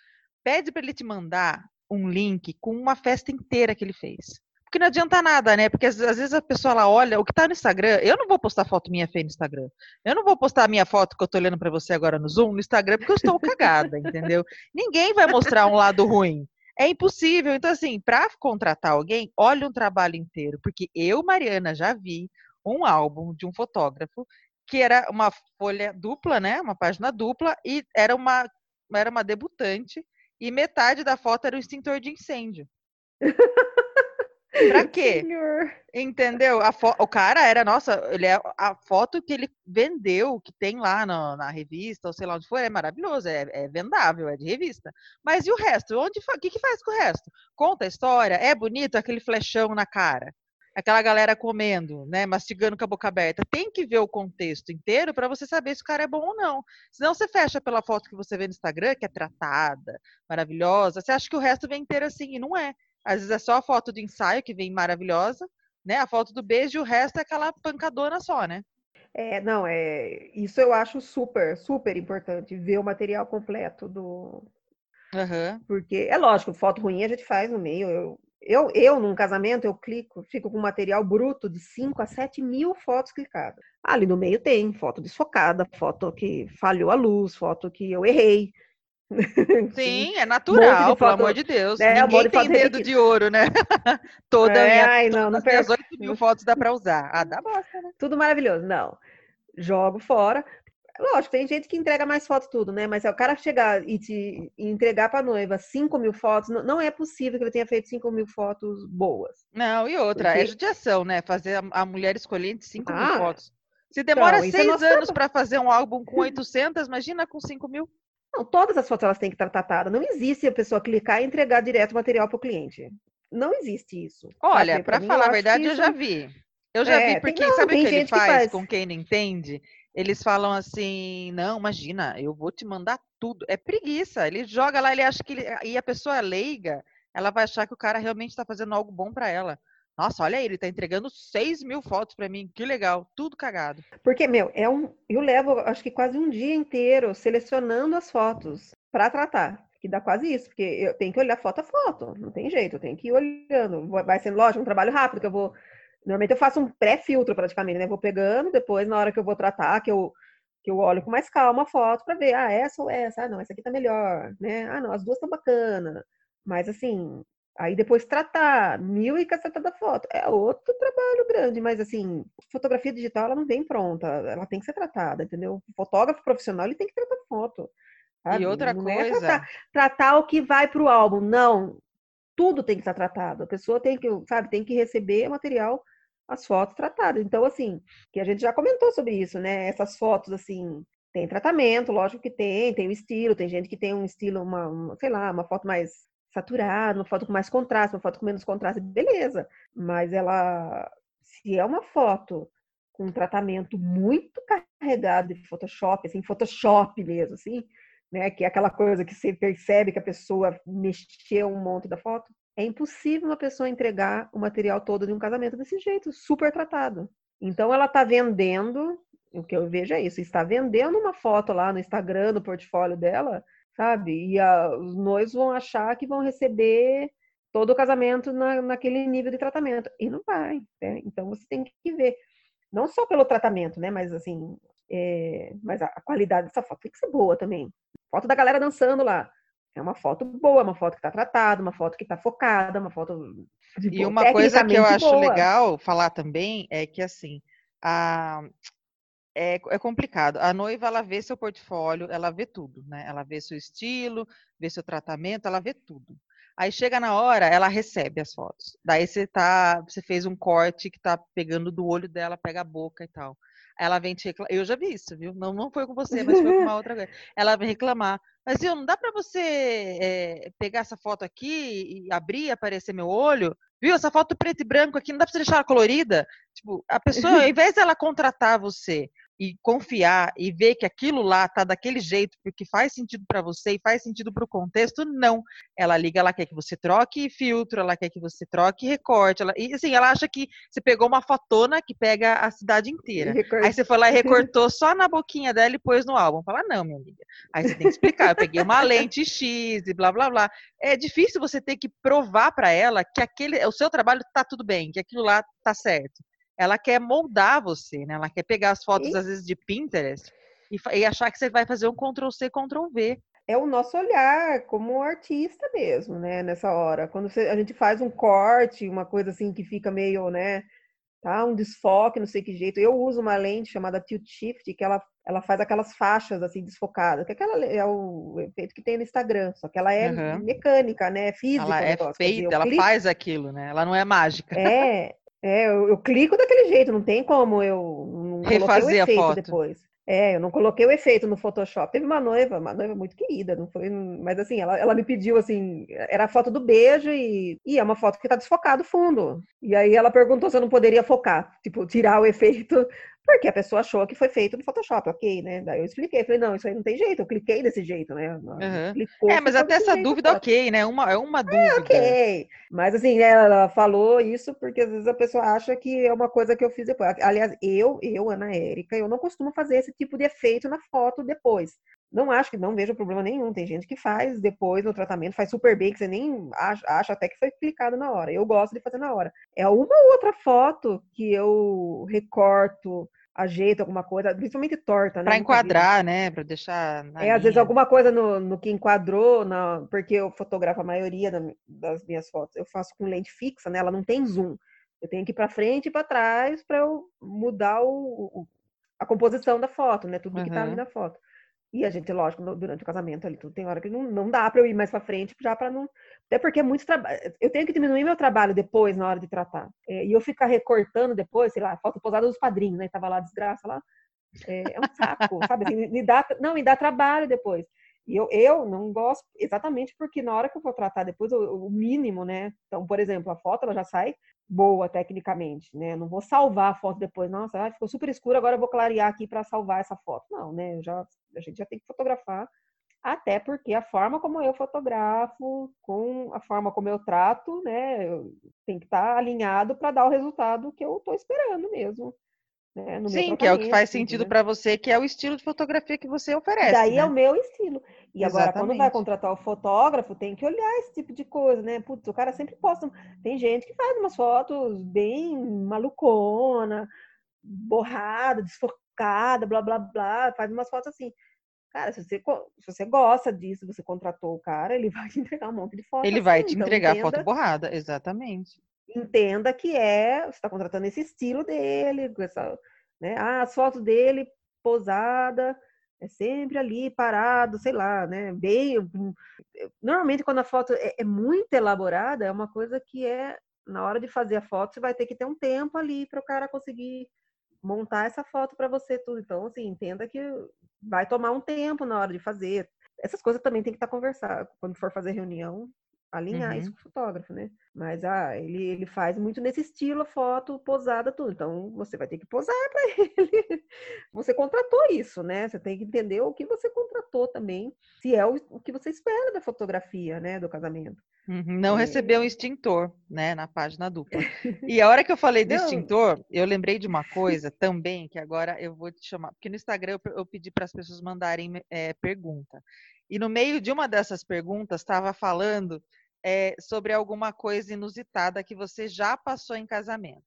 pede pra ele te mandar um link com uma festa inteira que ele fez. Porque não adianta nada, né? Porque às, às vezes a pessoa ela olha o que tá no Instagram. Eu não vou postar foto minha feia no Instagram. Eu não vou postar a minha foto que eu tô olhando pra você agora no Zoom no Instagram, porque eu estou cagada, entendeu? Ninguém vai mostrar um lado ruim. É impossível. Então, assim, para contratar alguém, olha um trabalho inteiro. Porque eu, Mariana, já vi um álbum de um fotógrafo que era uma folha dupla, né? Uma página dupla, e era uma, era uma debutante, e metade da foto era o extintor de incêndio. Pra quê? Senhor. Entendeu? o cara era, nossa, ele é a foto que ele vendeu, que tem lá no, na revista, ou sei lá onde for, é maravilhoso, é, é vendável, é de revista. Mas e o resto? Onde o que, que faz com o resto? Conta a história, é bonito aquele flechão na cara. Aquela galera comendo, né, mastigando com a boca aberta. Tem que ver o contexto inteiro para você saber se o cara é bom ou não. Senão você fecha pela foto que você vê no Instagram, que é tratada, maravilhosa. Você acha que o resto vem inteiro assim, e não é. Às vezes é só a foto do ensaio, que vem maravilhosa, né? A foto do beijo e o resto é aquela pancadona só, né? É, não, é isso eu acho super, super importante, ver o material completo do. Uhum. Porque é lógico, foto ruim a gente faz no meio. Eu, eu, eu, num casamento, eu clico, fico com material bruto de 5 a 7 mil fotos clicadas. Ali no meio tem foto desfocada, foto que falhou a luz, foto que eu errei. Sim, é natural, um pelo amor de Deus. É, Ninguém tem dedo que... de ouro, né? Toda é, minha, ai, não, não as 8 mil fotos dá para usar. Ah, dá bosta, né? Tudo maravilhoso. Não, jogo fora. Lógico, tem gente que entrega mais fotos tudo, né? Mas é o cara chegar e te entregar para noiva 5 mil fotos, não é possível que ele tenha feito 5 mil fotos boas. Não, e outra, é Porque... é judiação, né? Fazer a, mulher escolher entre 5 ah, mil fotos. Se demora então, seis é anos para fazer um álbum com 800, imagina com 5 mil. Não, todas as fotos elas têm que estar tratadas. Não existe a pessoa clicar e entregar direto o material para o cliente. Não existe isso. Olha, para falar a verdade, eu já vi. Eu já é, vi, porque tem, não, sabe o que ele faz, que faz com quem não entende? Eles falam assim, não, imagina, eu vou te mandar tudo. É preguiça. Ele joga lá, ele acha que ele... E a pessoa leiga, ela vai achar que o cara realmente está fazendo algo bom para ela. Nossa, olha aí, ele tá entregando 6 mil fotos para mim. Que legal, tudo cagado. Porque, meu, é um. Eu levo, acho que quase um dia inteiro selecionando as fotos para tratar. Que dá quase isso, porque eu tenho que olhar foto a foto. Não tem jeito, eu tenho que ir olhando. Vai sendo, lógico, um trabalho rápido, que eu vou. Normalmente eu faço um pré-filtro praticamente, né? Vou pegando, depois, na hora que eu vou tratar, que eu, que eu olho com mais calma a foto para ver, ah, essa ou essa, ah, não, essa aqui tá melhor, né? Ah, não, as duas estão bacana. Mas assim, Aí depois tratar mil e cacetada foto. É outro trabalho grande, mas assim, fotografia digital ela não vem pronta, ela tem que ser tratada, entendeu? O fotógrafo profissional ele tem que tratar foto. Sabe? E outra não coisa. É tratar, tratar, o que vai para o álbum, não. Tudo tem que estar tratado. A pessoa tem que, sabe, tem que receber material, as fotos tratadas. Então, assim, que a gente já comentou sobre isso, né? Essas fotos, assim, tem tratamento, lógico que tem, tem o estilo, tem gente que tem um estilo, uma, uma sei lá, uma foto mais saturado, uma foto com mais contraste, uma foto com menos contraste, beleza. Mas ela, se é uma foto com um tratamento muito carregado de Photoshop, assim, Photoshop mesmo, assim, né, que é aquela coisa que você percebe que a pessoa mexeu um monte da foto, é impossível uma pessoa entregar o material todo de um casamento desse jeito, super tratado. Então ela está vendendo, o que eu vejo é isso, está vendendo uma foto lá no Instagram, no portfólio dela, sabe? E a, os noivos vão achar que vão receber todo o casamento na, naquele nível de tratamento. E não vai. Né? Então você tem que ver. Não só pelo tratamento, né? Mas assim, é, mas a, a, qualidade dessa foto tem que ser boa também. Foto da galera dançando lá. É uma foto boa, uma foto que está tratada, uma foto que está focada, uma foto. De, e uma coisa que eu acho boa. legal falar também é que assim, a, é, é, complicado. A noiva, ela vê seu portfólio, ela vê tudo, né? Ela vê seu estilo, vê seu tratamento, ela vê tudo. Aí chega na hora, ela recebe as fotos. Daí você tá, você fez um corte que tá pegando do olho dela, pega a boca e tal. Ela vem te reclamar. Eu já vi isso, viu? Não, não foi com você, mas foi com uma outra vez. Ela vem reclamar. Mas, viu, não dá para você é, pegar essa foto aqui e abrir e aparecer meu olho? Viu, essa foto preto e branco aqui, não dá para você deixar ela colorida? Tipo, a pessoa, ao invés dela contratar você e confiar e ver que aquilo lá tá daquele jeito porque faz sentido para você e faz sentido para o contexto, não. Ela liga, ela quer que você troque filtro, ela quer que você troque recorte, ela, e assim, ela acha que você pegou uma fotona que pega a cidade inteira. Aí você foi lá e recortou só na boquinha dela e pôs no álbum. Fala, não, minha amiga. Aí você tem que explicar, eu peguei uma lente X e blá blá blá. É difícil você ter que provar para ela que aquele, o seu trabalho tá tudo bem, que aquilo lá tá certo ela quer moldar você, né? Ela quer pegar as fotos, e... às vezes, de Pinterest e, e, achar que você vai fazer um Ctrl C, Ctrl V. é o nosso olhar como artista mesmo, né? Nessa hora. Quando você, a gente faz um corte, uma coisa assim que fica meio, né? Tá? Um desfoque, não sei que jeito. Eu uso uma lente chamada tilt shift, que ela, ela faz aquelas faixas assim desfocadas, que é aquela é o efeito que tem no Instagram, só que ela é uhum. mecânica, né? É física. Ela é feita, ela faz aquilo, né? Ela não é mágica. É, é eu, eu, clico daquele jeito, não tem como eu não refazer o efeito a foto depois. É, eu não coloquei o efeito no Photoshop. Teve uma noiva, uma noiva muito querida, não foi, mas assim, ela, ela me pediu assim, era a foto do beijo e, e é uma foto que tá desfocado o fundo. E aí ela perguntou se eu não poderia focar, tipo, tirar o efeito porque a pessoa achou que foi feito no Photoshop, ok, né? Daí eu expliquei, falei, não, isso aí não tem jeito, eu cliquei desse jeito, né? Uhum. É, mas até essa dúvida, ok, né? Uma, é uma é, dúvida. É, ok. Mas assim, né, ela falou isso porque às vezes a pessoa acha que é uma coisa que eu fiz depois. Aliás, eu, eu, Ana Érica, eu não costumo fazer esse tipo de efeito na foto depois. Não acho que não vejo problema nenhum. Tem gente que faz depois no tratamento, faz super bem, que você nem acha, acha até que foi clicado na hora. Eu gosto de fazer na hora. É uma outra foto que eu recorto, ajeito alguma coisa, principalmente torta, né? Para enquadrar, né? Para deixar. é, linha. às vezes alguma coisa no, no que enquadrou, na, porque eu fotografo a maioria da, das minhas fotos, eu faço com lente fixa, né? Ela não tem zoom. Eu tenho que ir para frente e para trás para eu mudar o, o, a composição da foto, né? Tudo uhum. que tá ali na foto. E a gente, lógico, durante o casamento ali, tudo tem hora que não, não dá para eu ir mais para frente, já para não. Até porque é muito trabalho. Eu tenho que diminuir meu trabalho depois, na hora de tratar. É, e eu ficar recortando depois, sei lá, foto posada dos padrinhos, né? Tava lá desgraça lá. É, é um saco, sabe? Assim, me dá, não, me dá trabalho depois. E eu, eu não gosto exatamente porque na hora que eu vou tratar depois, o, o, mínimo, né? Então, por exemplo, a foto ela já sai boa tecnicamente, né? Não vou salvar a foto depois, nossa, ficou super escuro, agora eu vou clarear aqui para salvar essa foto. Não, né? Eu já, a gente já tem que fotografar, até porque a forma como eu fotografo, com a forma como eu trato, né? Tem que estar tá alinhado para dar o resultado que eu estou esperando mesmo. Né, Sim, que é o que faz sentido né? para você, que é o estilo de fotografia que você oferece. Daí é né? é o meu estilo. E agora, Exatamente. quando vai contratar o fotógrafo, tem que olhar esse tipo de coisa, né? Putz, o cara sempre posta. Tem gente que faz umas fotos bem malucona, borrada, desfocada, blá blá blá, faz umas fotos assim. Cara, se você, se você gosta disso, você contratou o cara, ele vai te entregar um monte de fotos. Ele assim, vai te então entregar entenda... foto borrada, exatamente entenda que é, você está contratando esse estilo dele, essa, né? Ah, as fotos dele posada, é sempre ali parado, sei lá, né? Bem, normalmente quando a foto é, é muito elaborada, é uma coisa que é na hora de fazer a foto, você vai ter que ter um tempo ali para o cara conseguir montar essa foto para você tudo. Então, assim, entenda que vai tomar um tempo na hora de fazer. Essas coisas também tem que estar tá conversado. Quando for fazer reunião, alinhar uhum. isso com o fotógrafo, né? Mas ah, ele, ele faz muito nesse estilo, foto posada, tudo. Então você vai ter que posar para ele. Você contratou isso, né? Você tem que entender o que você contratou também, se é o, o que você espera da fotografia, né? Do casamento. Uhum. Não é... recebeu um extintor, né? Na página dupla. E a hora que eu falei do Não. extintor, eu lembrei de uma coisa também, que agora eu vou te chamar, porque no Instagram eu, eu pedi para as pessoas mandarem é, pergunta. E no meio de uma dessas perguntas estava falando é, sobre alguma coisa inusitada que você já passou em casamento.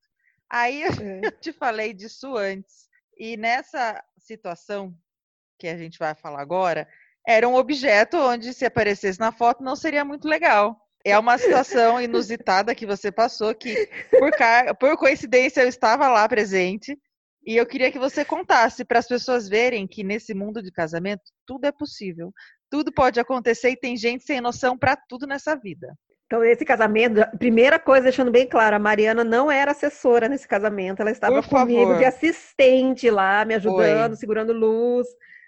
Aí eu, é. te falei disso antes. E nessa situação que a gente vai falar agora, era um objeto onde, se aparecesse na foto, não seria muito legal. É uma situação inusitada que você passou, que por, por coincidência eu estava lá presente, e eu queria que você contasse para as pessoas verem que nesse mundo de casamento tudo é possível tudo pode acontecer e tem gente sem noção para tudo nessa vida. Então, esse casamento, primeira coisa, deixando bem claro, a Mariana não era assessora nesse casamento, ela estava comigo de assistente lá, me ajudando, Foi. segurando luz.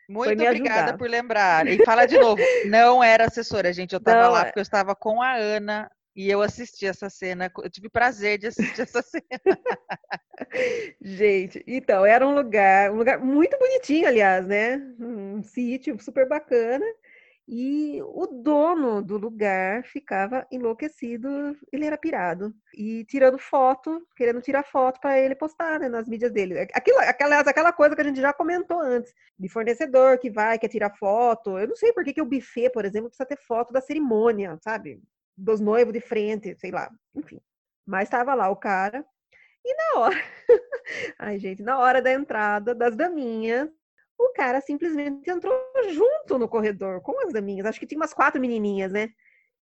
Muito obrigada ajudar. por lembrar. E fala de novo, não era assessora, gente, eu estava lá é. porque eu estava com a Ana e eu assisti essa cena, eu tive prazer de assistir essa cena. Gente, então, era um lugar, um lugar muito bonitinho, aliás, né? Um sítio super bacana. E o dono do lugar ficava enlouquecido, ele era pirado. E tirando foto, querendo tirar foto para ele postar né, nas mídias dele. Aquilo, aquela, aquela coisa que a gente já comentou antes, de fornecedor que vai, quer tirar foto. Eu não sei por que, que o buffet, por exemplo, precisa ter foto da cerimônia, sabe? Dos noivos de frente, sei lá, enfim. Mas estava lá o cara. E na hora, ai gente, na hora da entrada das daminhas, o cara simplesmente entrou junto no corredor com as daminhas. Acho que tinha umas quatro menininhas, né?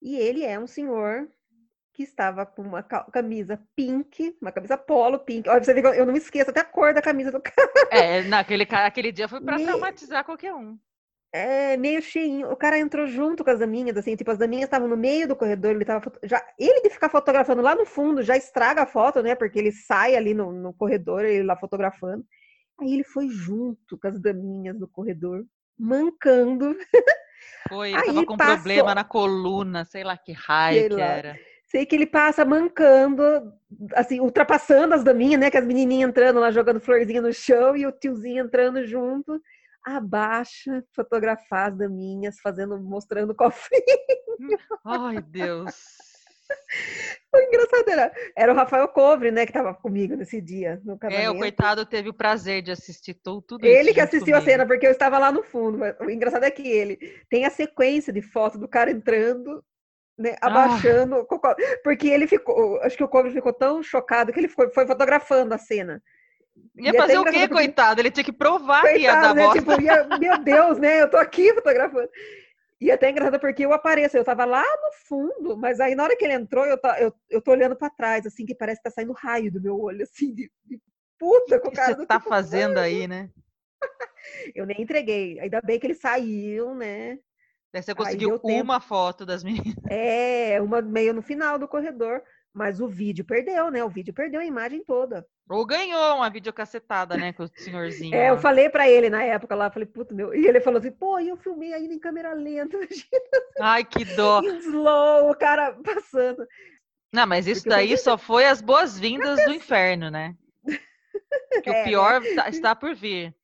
E ele é um senhor que estava com uma camisa pink, uma camisa polo pink. Olha, você vê que eu não me esqueço até a cor da camisa do cara. É, naquele aquele dia foi para traumatizar qualquer um. É, meio cheinho. O cara entrou junto com as daminhas, assim, tipo, as daminhas estavam no meio do corredor, ele tava já ele de ficar fotografando lá no fundo já estraga a foto, né? Porque ele sai ali no, no corredor, ele lá fotografando. Aí ele foi junto com as daminhas no corredor, mancando. Foi, ele Aí tava com passou... problema na coluna, sei lá que raio que era. Sei que ele passa mancando, assim, ultrapassando as daminhas, né? Que as menininhas entrando lá, jogando florzinha no chão e o tiozinho entrando junto. Abaixa, fotografar as daminhas, fazendo, mostrando o cofrinho. Ai, Deus. Foi engraçado, era, era o Rafael Covre, né, que estava comigo nesse dia, no casamento. É, o coitado teve o prazer de assistir tudo Ele que assistiu comigo. a cena, porque eu estava lá no fundo. o engraçado é que ele tem a sequência de foto do cara entrando né, ah. abaixando, ah. porque ele ficou, acho que o Kobe ficou tão chocado que ele foi, foi fotografando a cena. Ia e fazer o quê, coitado? Ele tinha que provar coitado, que ia dar né? Tipo, ia, meu Deus, né? Eu tô aqui fotografando. E até engraçado porque eu apareço, eu tava lá no fundo, mas aí na hora que ele entrou, eu, tá, eu, eu tô olhando para trás, assim, que parece que tá saindo raio do meu olho, assim, de, de puta com o cara. O que você tá tipo, fazendo aí, né? eu nem entreguei. Ainda bem que ele saiu, né? você conseguiu uma foto das meninas. É, uma meio no final do corredor. Mas o vídeo perdeu, né? O vídeo perdeu a imagem toda. Ou ganhou uma videocacetada, né, com o senhorzinho. É, lá. eu falei para ele na época lá, falei, puto meu. E ele falou assim, pô, eu filmei ainda em câmera lenta. Ai, que dó. Em slow, o cara passando. Não, mas isso Porque daí só foi as boas-vindas do inferno, né? Que é, o pior né? está por vir.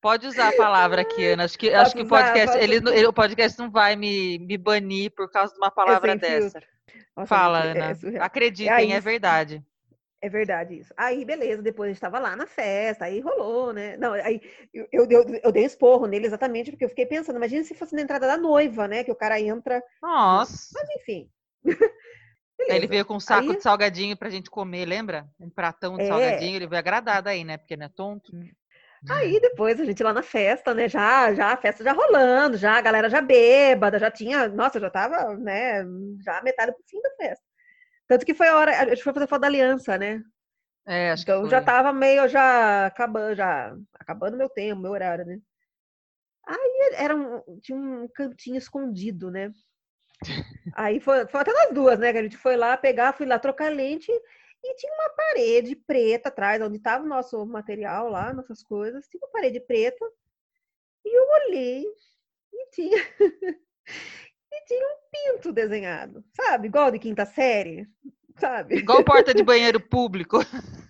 Pode usar a palavra aqui, Ana. Acho que, acho que o podcast, ele, ele, o podcast não vai me, me banir por causa de uma palavra dessa. Nossa, Fala, é, Ana. É Acreditem, é, é, verdade. É verdade isso. Aí, beleza, depois a gente estava lá na festa, aí rolou, né? Não, aí eu, eu, eu, eu dei esporro nele exatamente porque eu fiquei pensando, imagina se fosse na entrada da noiva, né? Que o cara entra. Nossa. Mas enfim. Ele veio com um saco aí... de salgadinho pra gente comer, lembra? Um pratão de é... salgadinho, ele veio agradado aí, né? Porque não é tonto. Aí depois a gente lá na festa, né? Já, já a festa já rolando, já a galera já bêbada, já tinha, nossa, já tava, né? Já metade pro fim da festa. Tanto que foi a hora, a gente foi fazer foto da aliança, né? É, acho então que já tava meio já acabando, já acabando meu tempo, meu horário, né? Aí era um, tinha um cantinho escondido, né? Aí foi, foi até nós duas, né? Que a gente foi lá pegar, fui lá trocar lente e tinha uma parede preta atrás, onde estava o nosso material lá, nossas coisas. Tinha uma parede preta. E eu olhei e tinha, e tinha um pinto desenhado, sabe? Igual de quinta série, sabe? Igual porta de banheiro público.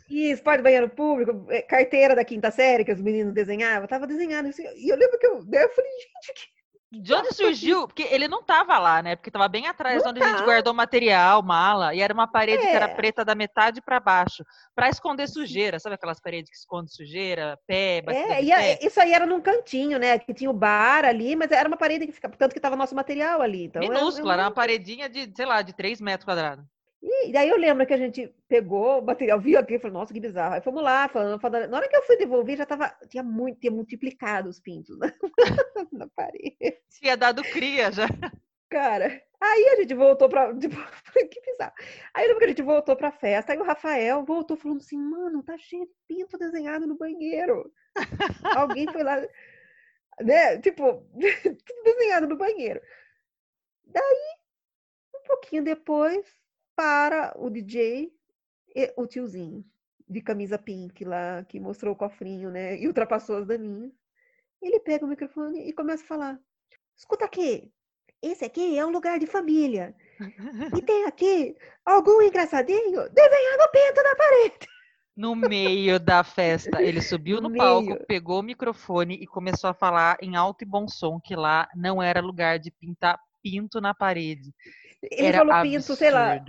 Isso, porta de banheiro público, é, carteira da quinta série que os meninos desenhavam, tava desenhado. Assim, e eu lembro que eu, eu falei, gente, que de onde surgiu? Porque ele não tava lá, né? Porque tava bem atrás não onde tá. a gente tá. guardou material, mala, e era uma parede é. que era é. preta da metade para baixo, para esconder sujeira. Sabe aquelas paredes que escondem sujeira, pé, É, e pé? isso aí era num cantinho, né? Que tinha o bar ali, mas era uma parede que ficava, tanto que tava nosso material ali. Então, Minúscula, era, era uma paredinha de, sei lá, de 3 metros quadrados. E daí eu lembro que a gente pegou o material, viu aqui falou, nossa, que bizarro. Aí fomos lá, falando, falando, na hora que eu fui devolver, já tava, tinha muito, tinha multiplicado os pintos né? na parede. Tinha dado cria já. Cara, aí a gente voltou pra, tipo, que bizarro. Aí lembro que a gente voltou pra festa, aí o Rafael voltou falando assim, mano, tá cheio de pinto desenhado no banheiro. Alguém foi lá, né, tipo, tudo desenhado no banheiro. Daí, um pouquinho depois, para o DJ e o tiozinho de camisa pink lá, que mostrou o cofrinho, né? E ultrapassou as daninhas. Ele pega o microfone e começa a falar: Escuta aqui, esse aqui é um lugar de família. E tem aqui algum engraçadinho desenhando pinto na parede. No meio da festa, ele subiu no, no palco, pegou o microfone e começou a falar em alto e bom som que lá não era lugar de pintar pinto na parede. Ele Era falou absurdo. pinto, sei lá.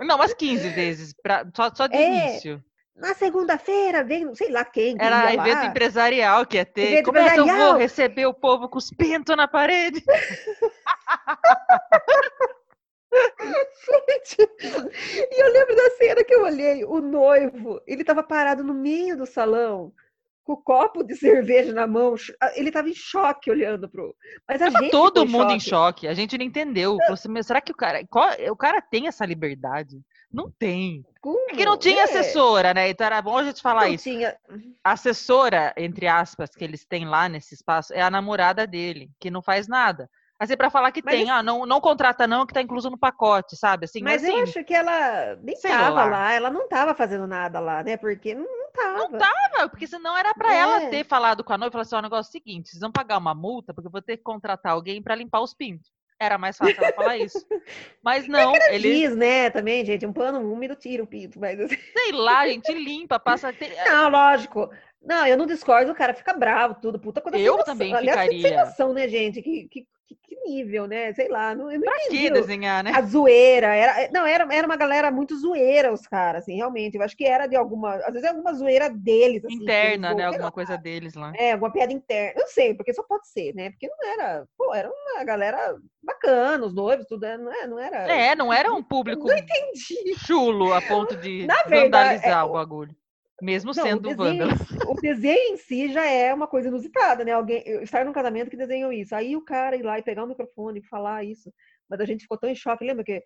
Não, umas 15 vezes, pra, só, só de é, início. Na segunda-feira vem, sei lá quem. Era evento lá. empresarial que ia ter. Evento Como é que eu vou receber o povo com os pintos na parede? Gente, e eu lembro da cena que eu olhei, o noivo, ele estava parado no meio do salão, com o copo de cerveja na mão. Ele estava em choque olhando pro. Mas a gente todo mundo em choque. em choque. A gente não entendeu. Você, será que o cara. Qual, o cara tem essa liberdade? Não tem. Como? É que não tinha é. assessora, né? Então era bom a gente falar não isso. Tinha... A assessora, entre aspas, que eles têm lá nesse espaço, é a namorada dele, que não faz nada. Assim, para falar que mas tem, ah, não, não contrata não, que tá incluso no pacote, sabe? Assim, mas, mas assim, eu acho que ela nem tava lá, ela não tava fazendo nada lá, né? Porque não, não tava. Não tava, porque senão era para é. ela ter falado com a noiva e falar assim, ó, o negócio é o seguinte, vocês vão pagar uma multa, porque eu vou ter que contratar alguém para limpar os pintos. Era mais fácil ela falar isso. Mas não, é ele diz, né, também, gente, um pano úmido tira o pinto, mas assim... sei lá, gente limpa, passa Não, lógico. Não, eu não discordo, o cara fica bravo, tudo, puta quando Eu também Aliás, ficaria. Aliás, noção, né, gente, que, que que, que, nível, né? Sei lá, não, eu não pra entendi. que desenhar, né? A zoeira, era, eh, não, era, era uma galera muito zoeira os caras, assim, realmente. Eu acho que era de alguma, às vezes é alguma zoeira deles. Assim, Interna, né? Alguma coisa deles lá. É, alguma piada interna. Não sei, porque só pode ser, né? Porque não era, pô, era uma galera bacana, os noivos, tudo, não, é, não era. É, não era um público não entendi. chulo a ponto de Na vandalizar verdade, é, o bagulho. Mesmo não, sendo o desenho, O desenho em si já é uma coisa inusitada, né? Alguém estar num casamento que desenhou isso. Aí o cara ir lá e pegar o microfone e falar isso. Mas a gente ficou tão em choque. Lembra que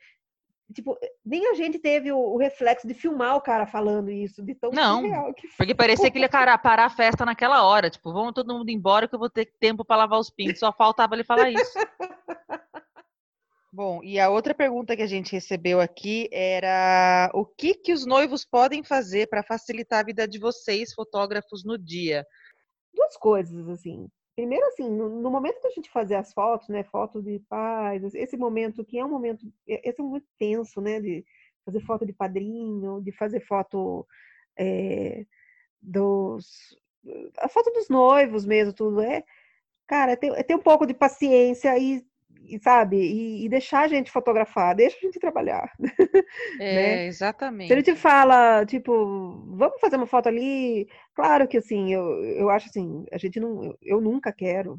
tipo, nem a gente teve o, o, reflexo de filmar o cara falando isso, de tão Não, porque parecia que ele ia parar, parar a festa naquela hora, tipo, vamos todo mundo embora que eu vou ter tempo para lavar os pintos, só faltava ele falar isso. Bom, e a outra pergunta que a gente recebeu aqui era o que, que os noivos podem fazer para facilitar a vida de vocês, fotógrafos, no dia? Duas coisas, assim. Primeiro, assim, no, no momento que a gente fazer as fotos, né, fotos de paz, esse momento que é um momento, esse é um momento tenso, né, de fazer foto de padrinho, de fazer foto é, dos, a foto dos noivos mesmo, tudo é, cara, é ter, é um pouco de paciência e e sabe, e, e, deixar a gente fotografar, deixa a gente trabalhar. É, né? exatamente. Se a gente fala, tipo, vamos fazer uma foto ali, claro que assim, eu, eu acho assim, a gente não, eu, eu nunca quero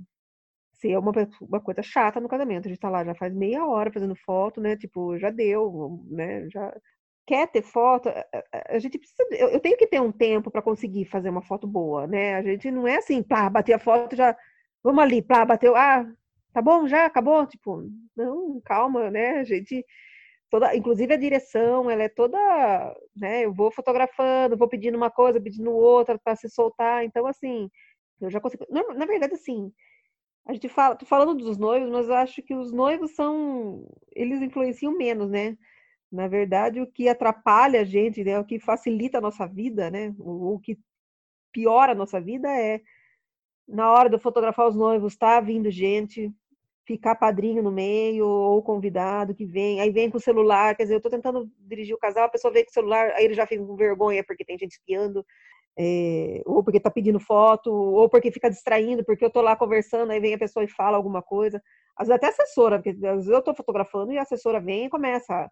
ser uma, uma coisa chata no casamento. A gente tá lá já faz meia hora fazendo foto, né? Tipo, já deu, né? Já quer ter foto, a gente precisa, eu tenho que ter um tempo para conseguir fazer uma foto boa, né? A gente não é assim, pá, bater a foto já, vamos ali, pá, bateu, ah, tá bom, já acabou? Tipo, não, calma, né? Gente toda, inclusive a direção, ela é toda, né? Eu vou fotografando, vou pedindo uma coisa, pedindo outra para se soltar. Então, assim, eu já consigo. Na, na, verdade, assim, a gente fala, tô falando dos noivos, mas eu acho que os noivos são, eles influenciam menos, né? Na verdade, o que atrapalha a gente, né? O que facilita a nossa vida, né? O, o que piora a nossa vida é na hora de fotografar os noivos, tá vindo gente, ficar padrinho no meio, ou convidado que vem, aí vem com o celular, quer dizer, eu tô tentando dirigir o casal, a pessoa vem com o celular, aí ele já fica com vergonha porque tem gente espiando, é, ou porque tá pedindo foto, ou porque fica distraindo, porque eu tô lá conversando, aí vem a pessoa e fala alguma coisa. Às vezes até assessora, porque às vezes eu tô fotografando e a assessora vem e começa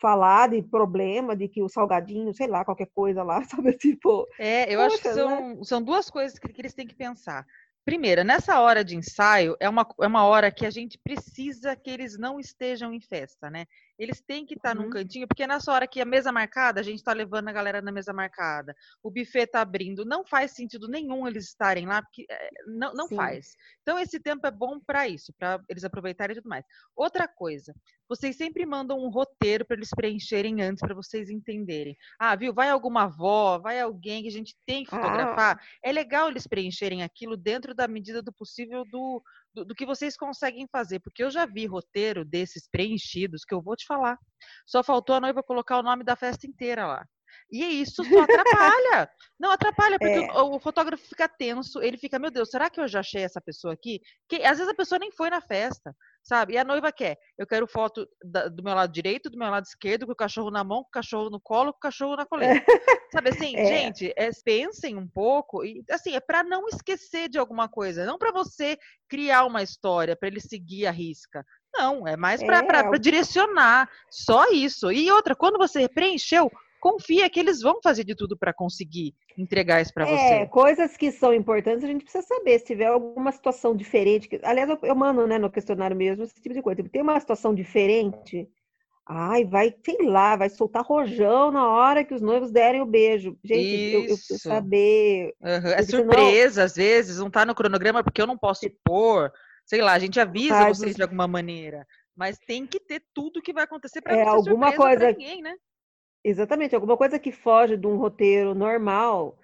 falar de problema, de que o salgadinho, sei lá, qualquer coisa lá, sabe? Tipo. É, eu acho que são, né? são duas coisas que, que eles têm que pensar. Primeira, nessa hora de ensaio, é uma, é uma hora que a gente precisa que eles não estejam em festa, né? Eles têm que estar uhum. num cantinho, porque nessa hora que a mesa marcada, a gente está levando a galera na mesa marcada, o buffet está abrindo, não faz sentido nenhum eles estarem lá, porque é, não, não faz. Então, esse tempo é bom para isso, para eles aproveitarem e tudo mais. Outra coisa, vocês sempre mandam um roteiro para eles preencherem antes, para vocês entenderem. Ah, viu? Vai alguma avó, vai alguém que a gente tem que fotografar. Ah. É legal eles preencherem aquilo dentro da medida do possível do, do, do, que vocês conseguem fazer, porque eu já vi roteiro desses preenchidos que eu vou te falar. Só faltou a noiva colocar o nome da festa inteira lá. E isso só atrapalha. Não, atrapalha, porque é. o, o, fotógrafo fica tenso, ele fica, meu Deus, será que eu já achei essa pessoa aqui? Que às vezes a pessoa nem foi na festa, sabe? E a noiva quer, eu quero foto da, do meu lado direito, do meu lado esquerdo, com o cachorro na mão, com o cachorro no colo, com o cachorro na coleira. sabe assim, é. gente, é, pensem um pouco, e assim, é para não esquecer de alguma coisa, não para você criar uma história, para ele seguir a risca. Não, é mais para é. direcionar, só isso. E outra, quando você preencheu, confia que eles vão fazer de tudo para conseguir entregar isso para é, você. Coisas que são importantes a gente precisa saber. Se tiver alguma situação diferente, que, aliás, eu, eu mando né, no questionário mesmo esse tipo de coisa. Tem uma situação diferente, Ai, vai, sei lá, vai soltar rojão na hora que os noivos derem o beijo. Gente, eu, eu preciso saber. Uhum. É surpresa, senão... às vezes, não tá no cronograma porque eu não posso pôr. Sei lá, a gente avisa Faz vocês os... de alguma maneira. Mas tem que ter tudo que vai acontecer para é, não alguma coisa ninguém, né? Exatamente, alguma coisa que foge de um roteiro normal.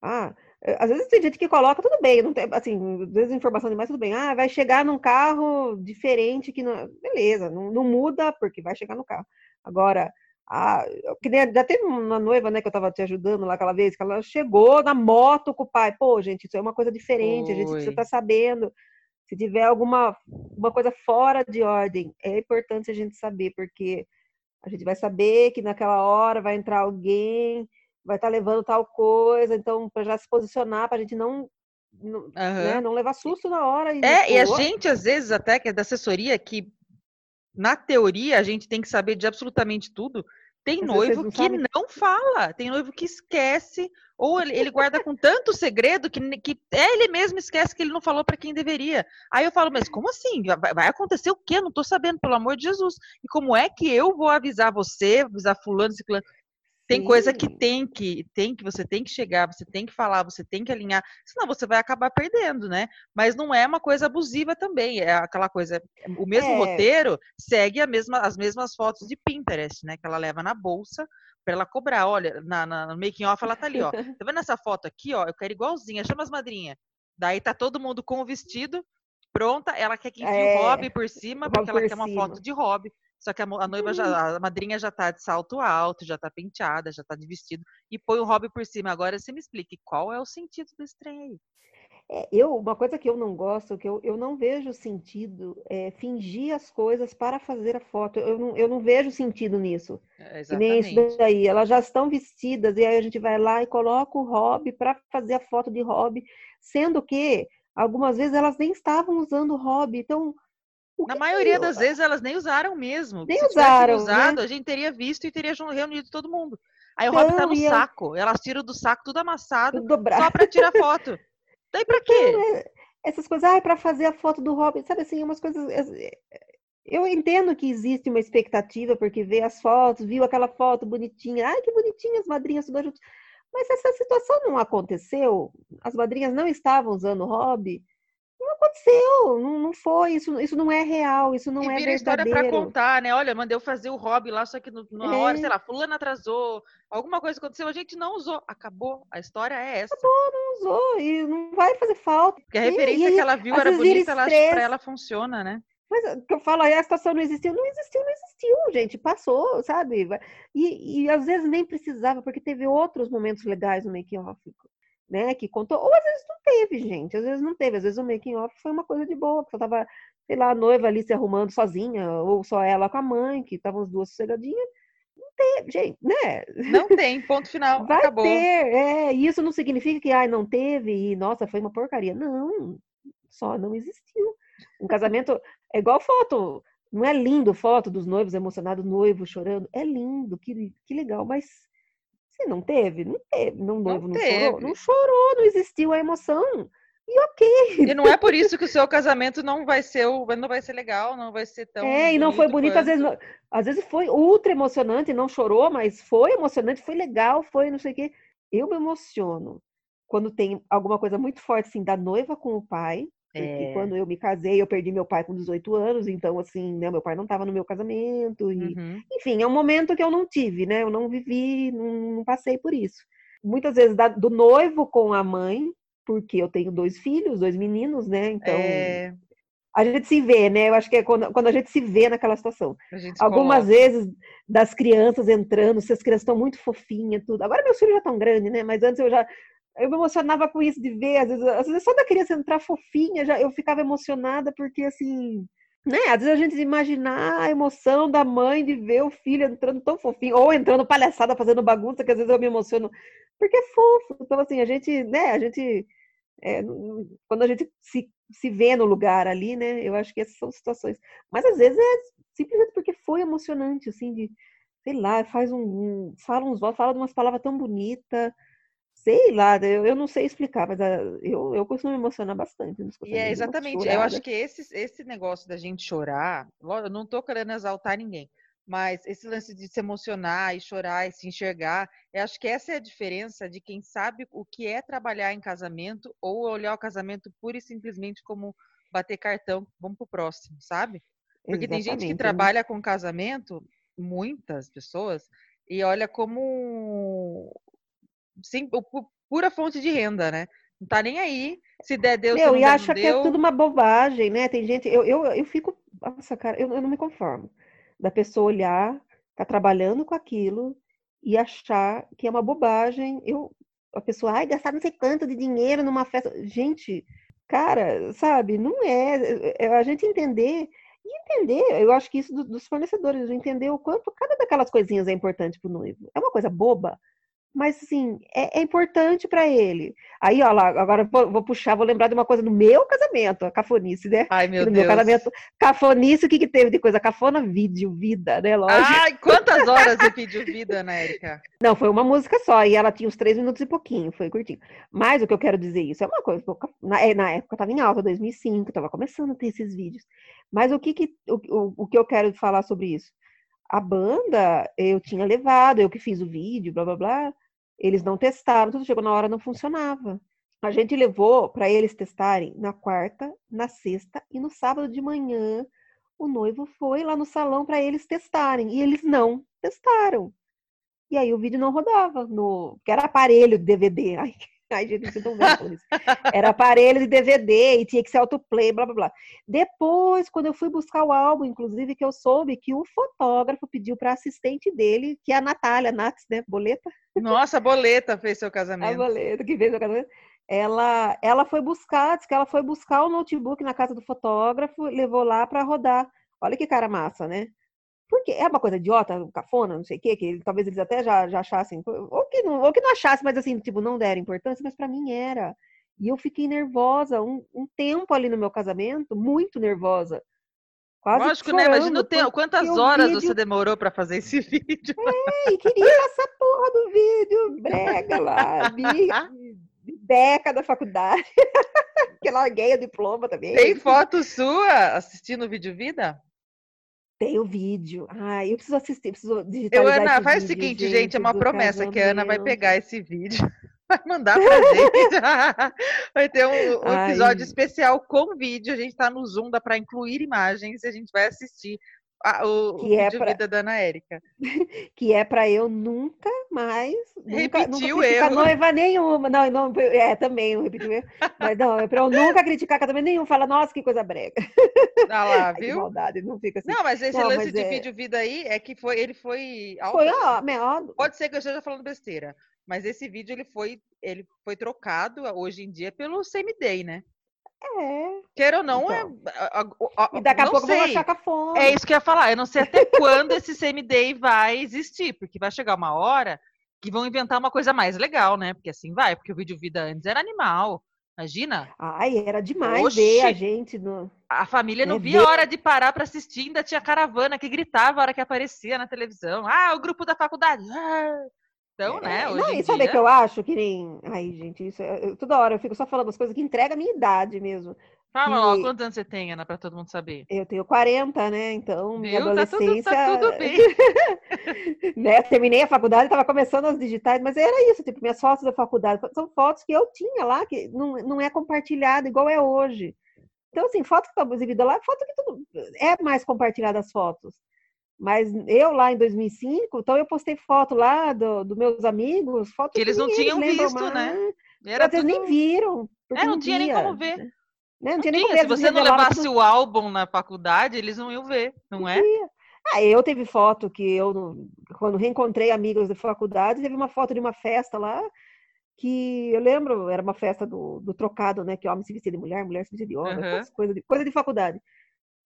Ah, eh, às vezes tem gente que coloca, tudo bem, não tem, assim, desinformação demais, tudo bem. Ah, vai chegar num carro diferente que não. Beleza, não, não muda, porque vai chegar no carro. Agora, ah, que nem, já teve uma noiva, né, que eu estava te ajudando lá aquela vez, que ela chegou na moto com o pai. Pô, gente, isso é uma coisa diferente, Oi. a gente precisa estar tá sabendo. Se tiver alguma uma coisa fora de ordem, é importante a gente saber, porque a gente vai saber que naquela hora vai entrar alguém vai estar tá levando tal coisa, então para já se posicionar, para a gente não não, uhum. né, não levar susto na hora. E é, e a gente, às vezes, até que é da assessoria, que na teoria a gente tem que saber de absolutamente tudo. Tem noivo não que sabem. não fala, tem noivo que esquece, ou ele, ele guarda com tanto segredo que, que é ele mesmo esquece que ele não falou para quem deveria. Aí eu falo, mas como assim? Vai, vai acontecer o quê? Não estou sabendo, pelo amor de Jesus. E como é que eu vou avisar você, avisar fulano, ciclano? Tem Sim. coisa que tem que tem que você tem que chegar, você tem que falar, você tem que alinhar, senão você vai acabar perdendo, né? Mas não é uma coisa abusiva também, é aquela coisa, o mesmo é. roteiro segue a mesma, as mesmas fotos de Pinterest, né? Que ela leva na bolsa para ela cobrar. Olha, na, na no making off ela tá ali, ó. Tá vendo essa foto aqui, ó? Eu quero igualzinha, chama as madrinhas. Daí tá todo mundo com o vestido pronta, ela quer que enfie é. o hobby por cima, porque ela quer cima. uma foto de hobby. Só que a, a noiva já, uhum. a madrinha já tá de salto alto, já tá penteada, já tá de vestido e põe o hobby por cima. Agora você me explique qual é o sentido desse trem aí. É, eu, uma coisa que eu não gosto, que eu, eu não vejo sentido é fingir as coisas para fazer a foto. Eu não, eu não vejo sentido nisso. É, nem isso daí. Elas já estão vestidas e aí a gente vai lá e coloca o hobby para fazer a foto de hobby, sendo que algumas vezes elas nem estavam usando o hobby. Então, na maioria das vezes elas nem usaram mesmo. Nem Se usaram. Né? usado, né? a gente teria visto e teria reunido todo mundo. Aí o Rob tá no saco. Elas tiram do saco tudo amassado só para tirar foto. Daí pra quê? Então, essas coisas, ah, é pra fazer a foto do Rob, sabe assim, umas coisas. Eu entendo que existe uma expectativa, porque vê as fotos, viu aquela foto bonitinha, ai, que bonitinha as madrinhas todas juntas. Mas essa situação não aconteceu, as madrinhas não estavam usando o Rob, não aconteceu, não, não foi, isso, isso não é real, isso não e é vira verdadeiro. história para contar, né? Olha, mandei eu fazer o hobby lá, só que no, na é. hora, sei lá, fulano atrasou, alguma coisa aconteceu, a gente não usou, acabou, a história é essa. Acabou, não usou, e não vai fazer falta. Porque a referência e, que ela viu era bonita, ela, pra ela funciona, né? Mas o que eu falo aí, a situação não existiu, não existiu, não existiu, gente, passou, sabe? E, e às vezes nem precisava, porque teve outros momentos legais no making off né, que contou, ou às vezes não teve, gente, às vezes não teve, às vezes o making off foi uma coisa de boa, tava, sei lá, a noiva ali se arrumando sozinha, ou só ela com a mãe, que estavam as duas sossegadinhas, não teve, gente, né? Não tem, ponto final, Vai acabou. ter, é, isso não significa que, ai, não teve, e, nossa, foi uma porcaria, não, só não existiu. Um casamento é igual foto, não é lindo foto dos noivos emocionados, noivo chorando, é lindo, que, que legal, mas se não teve, não teve. Não, não, não chorou, não chorou, não existiu a emoção. E ok. E não é por isso que o seu casamento não vai ser não vai ser legal, não vai ser tão. É, e não foi bonito, quanto. às vezes, às vezes foi ultra emocionante, não chorou, mas foi emocionante, foi legal, foi não sei o quê. Eu me emociono quando tem alguma coisa muito forte assim da noiva com o pai, porque é. quando eu me casei, eu perdi meu pai com 18 anos, então, assim, né, meu pai não estava no meu casamento. E, uhum. Enfim, é um momento que eu não tive, né? Eu não vivi, não, não passei por isso. Muitas vezes da, do noivo com a mãe, porque eu tenho dois filhos, dois meninos, né? Então. É... A gente se vê, né? Eu acho que é quando, quando a gente se vê naquela situação. Algumas coloca. vezes das crianças entrando, se as crianças estão muito fofinhas, tudo. Agora meus filhos já estão grandes, né? Mas antes eu já eu me emocionava com isso de ver, às vezes, às vezes só da criança entrar fofinha, já eu ficava emocionada porque assim, né? Às vezes a gente imaginar a emoção da mãe de ver o filho entrando tão fofinho ou entrando palhaçada fazendo bagunça, que às vezes eu me emociono porque é fofo. Então assim, a gente, né, a gente é, quando a gente se, se vê no lugar ali, né? Eu acho que essas são situações. Mas às vezes é simplesmente porque foi emocionante, assim, de sei lá, faz um, um fala uns fala de umas palavras tão bonitas sei lá, eu, eu não sei explicar, mas ah, eu, eu costumo me emocionar bastante. E é exatamente, eu acho que esse, esse negócio da gente chorar, eu não tô querendo exaltar ninguém, Mas esse lance de se emocionar e chorar e se enxergar, eu acho que essa é a diferença de quem sabe o que é trabalhar em casamento ou olhar o casamento pura e simplesmente como bater cartão, vamos pro próximo, sabe? Porque Exatamente. tem gente que né? trabalha com casamento, muitas pessoas, e olha como sim, pura fonte de renda, né? Não tá nem aí. Se der, deu, Meu, e der, acha que é tudo uma bobagem, né? Tem gente, eu, eu, eu fico, nossa, cara, eu, eu não me conformo da pessoa olhar, tá trabalhando com aquilo e achar que é uma bobagem. Eu, a pessoa, ai, gastar não sei quanto de dinheiro numa festa. Gente, cara, sabe, não é. é a gente entender e entender, eu acho que isso dos fornecedores, entender o quanto cada daquelas coisinhas é importante para o noivo. É uma coisa boba, mas assim, é, é importante para ele. Aí, ó lá, agora vou, vou, puxar, vou lembrar de uma coisa no meu casamento, a cafonice, né? Ai, meu no Deus. meu casamento, cafonice, o que que teve de coisa? Cafona, vídeo, vida, né? Lógico. Ai, quantas horas de vídeo, vida, Ana Erika? Não, foi uma música só, e ela tinha uns três minutos e pouquinho, foi curtinho. Mas o que eu quero dizer isso é uma coisa, na, é, na época estava em alta, 2005, estava começando a ter esses vídeos. Mas o que que, o, o, o que eu quero falar sobre isso? A banda, eu tinha levado, eu que fiz o vídeo, blá, blá, blá, eles não testaram, tudo chegou na hora, não funcionava. A gente levou para eles testarem na quarta, na sexta e no sábado de manhã. O noivo foi lá no salão para eles testarem e eles não testaram. E aí o vídeo não rodava no, que era aparelho DVD. Ai, Ai, gente, não. Era aparelho de DVD e tinha que ser autoplay, blá blá blá. Depois, quando eu fui buscar o álbum, inclusive, que eu soube que o fotógrafo pediu para assistente dele, que é a Natália Nats, né? Boleta. Nossa, a Boleta fez seu casamento. A Boleta que fez seu casamento. Ela, ela foi buscar, disse que ela foi buscar o notebook na casa do fotógrafo, levou lá para rodar. Olha que cara massa, né? Porque é uma coisa idiota, cafona, não sei o quê, que talvez eles até já, já achassem, ou que, não, ou que não achassem, mas assim, tipo, não deram importância, mas para mim era. E eu fiquei nervosa um, um, tempo ali no meu casamento, muito nervosa. Quase Lógico, né? Imagina o tempo. Quantas horas vídeo... você demorou para fazer esse vídeo? É, e queria essa porra do vídeo, brega lá, beca da faculdade. que larguei o diploma também. Tem foto sua assistindo o vídeo Vida? Tem o vídeo. Ah, eu preciso assistir, preciso digitalizar eu, Ana, faz o seguinte, gente, gente é uma promessa casamento. que a Ana vai pegar esse vídeo, vai mandar pra gente. vai ter um, um episódio especial com vídeo. A gente tá no Zoom, dá para incluir imagens e a gente vai assistir a, o, que o é pra... vida da Ana Érica. que é para eu nunca mais nunca, repetir nunca o erro. noiva nenhuma. Não, não, é também eu repeti o erro. Mas não, é para eu nunca criticar casamento nenhum. Fala, nossa, que coisa brega. Ah lá, viu? maldade, não fica assim. Não, mas esse não, lance mas de é... vídeo vida aí é que foi, ele foi. Foi, ó, ó, Pode ser que eu esteja falando besteira, mas esse vídeo ele foi, ele foi trocado hoje em dia pelo CMD, né? É. Queira ou não, é, então. é. E daqui a pouco sei. vão achar cafona. É isso que eu ia falar. Eu não sei até quando esse CMD vai existir, porque vai chegar uma hora que vão inventar uma coisa mais legal, né? Porque assim vai, porque o vídeo vida antes era animal. Imagina? Ai, era demais Oxi, ver a gente no. A família não é, via ver... hora de parar para assistir, ainda tinha caravana que gritava a hora que aparecia na televisão. Ah, o grupo da faculdade. Ah, então, né? É, hoje não, e sabe o dia... que eu acho? Que nem. Ai, gente, isso é... toda hora eu fico só falando as coisas que entregam a minha idade mesmo. Fala logo, quantos anos você tem, Ana, para todo mundo saber? Eu tenho 40, né? Então, minha Viu? adolescência. Tá tudo, tá tudo bem. né? Terminei a faculdade, estava começando as digitais, mas era isso, tipo, minhas fotos da faculdade são fotos que eu tinha lá, que não, não é compartilhado igual é hoje. Então, assim, foto que está exibida lá, foto que tudo é mais compartilhada as fotos. Mas eu lá em 2005, então eu postei foto lá dos do meus amigos, fotos que eles não tinham visto, mais. né? Era tudo... nem viram. É, não, tinha nem como ver. Né? Não, não tinha nem como ver. Se você não levasse tudo... o álbum na faculdade, eles não iam ver, não, não é? Tinha. Ah, eu teve foto que eu, quando reencontrei amigos da faculdade, teve uma foto de uma festa lá, que eu lembro, era uma festa do, do trocado, né? Que homem se vestia de mulher, mulher se vestia de homem, uhum. coisa, de, coisa de faculdade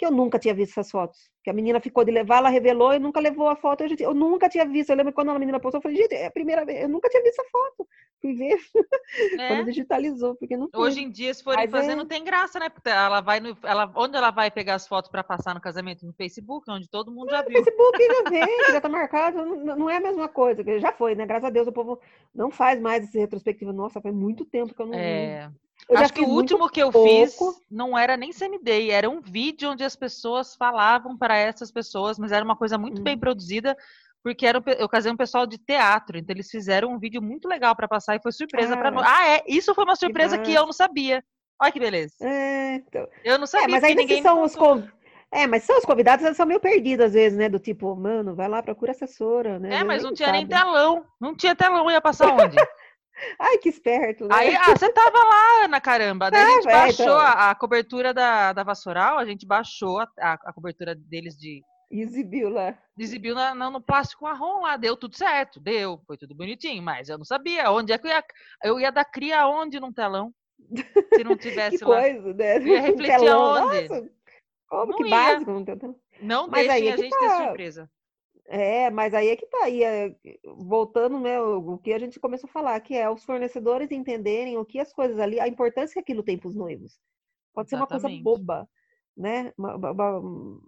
que eu nunca tinha visto essas fotos. Que a menina ficou de levar, ela revelou e nunca levou a foto. Eu, eu nunca tinha visto. Eu lembro quando a menina postou, eu falei, gente, é a primeira vez, eu nunca tinha visto essa foto. Fui ver é. quando digitalizou, porque não Hoje em dia, se forem fazer, é... não tem graça, né? Porque ela vai no. Ela, onde ela vai pegar as fotos para passar no casamento? No Facebook, onde todo mundo já viu. No Facebook já vê, já tá marcado. Não, não, é a mesma coisa. Já foi, né? Graças a Deus o povo não faz mais esse retrospectivo. Nossa, faz muito tempo que eu não. É. Eu Acho que o último que eu pouco. fiz não era nem CMD, era um vídeo onde as pessoas falavam para essas pessoas, mas era uma coisa muito bem Uhum. produzida, porque era, eu casei um pessoal de teatro, então eles fizeram um vídeo muito legal para passar e foi surpresa para Ah. nós. Ah, é, isso foi uma surpresa que, eu massa. não sabia. Olha que beleza. É, então. Eu não É, sabia, mas porque ainda ninguém são os conv... É, mas são os convidados, eles são meio perdidos às vezes, né? Do tipo, mano, vai lá, procura assessora, né? É, Eles mas não nem tinha nem sabem. telão. Não tinha telão, ia passar onde? Ai, que esperto, né? Aí, ah, você tava lá, Ana, caramba. Daí a gente é, baixou então. a, a cobertura da, da Vassoural, a gente baixou a, a- a cobertura deles de, Exibiu lá. exibiu na, na- no plástico marrom lá, deu tudo certo, deu, foi tudo bonitinho, mas eu não sabia onde é que eu ia, eu ia dar cria aonde num telão, se não Que tivesse lá. coisa, né? Eu ia Um refletir telão. aonde? Nossa, como Não que ia. básico. Não. Não Mas aí deixem é a que gente ter tá. surpresa. É, mas aí é que tá aí, é, voltando, né, o o que a gente começou a falar, que é os fornecedores entenderem o que as coisas ali, a importância que aquilo tem para os noivos. Pode ser uma coisa Exatamente. boba, né? uma- uma- uma-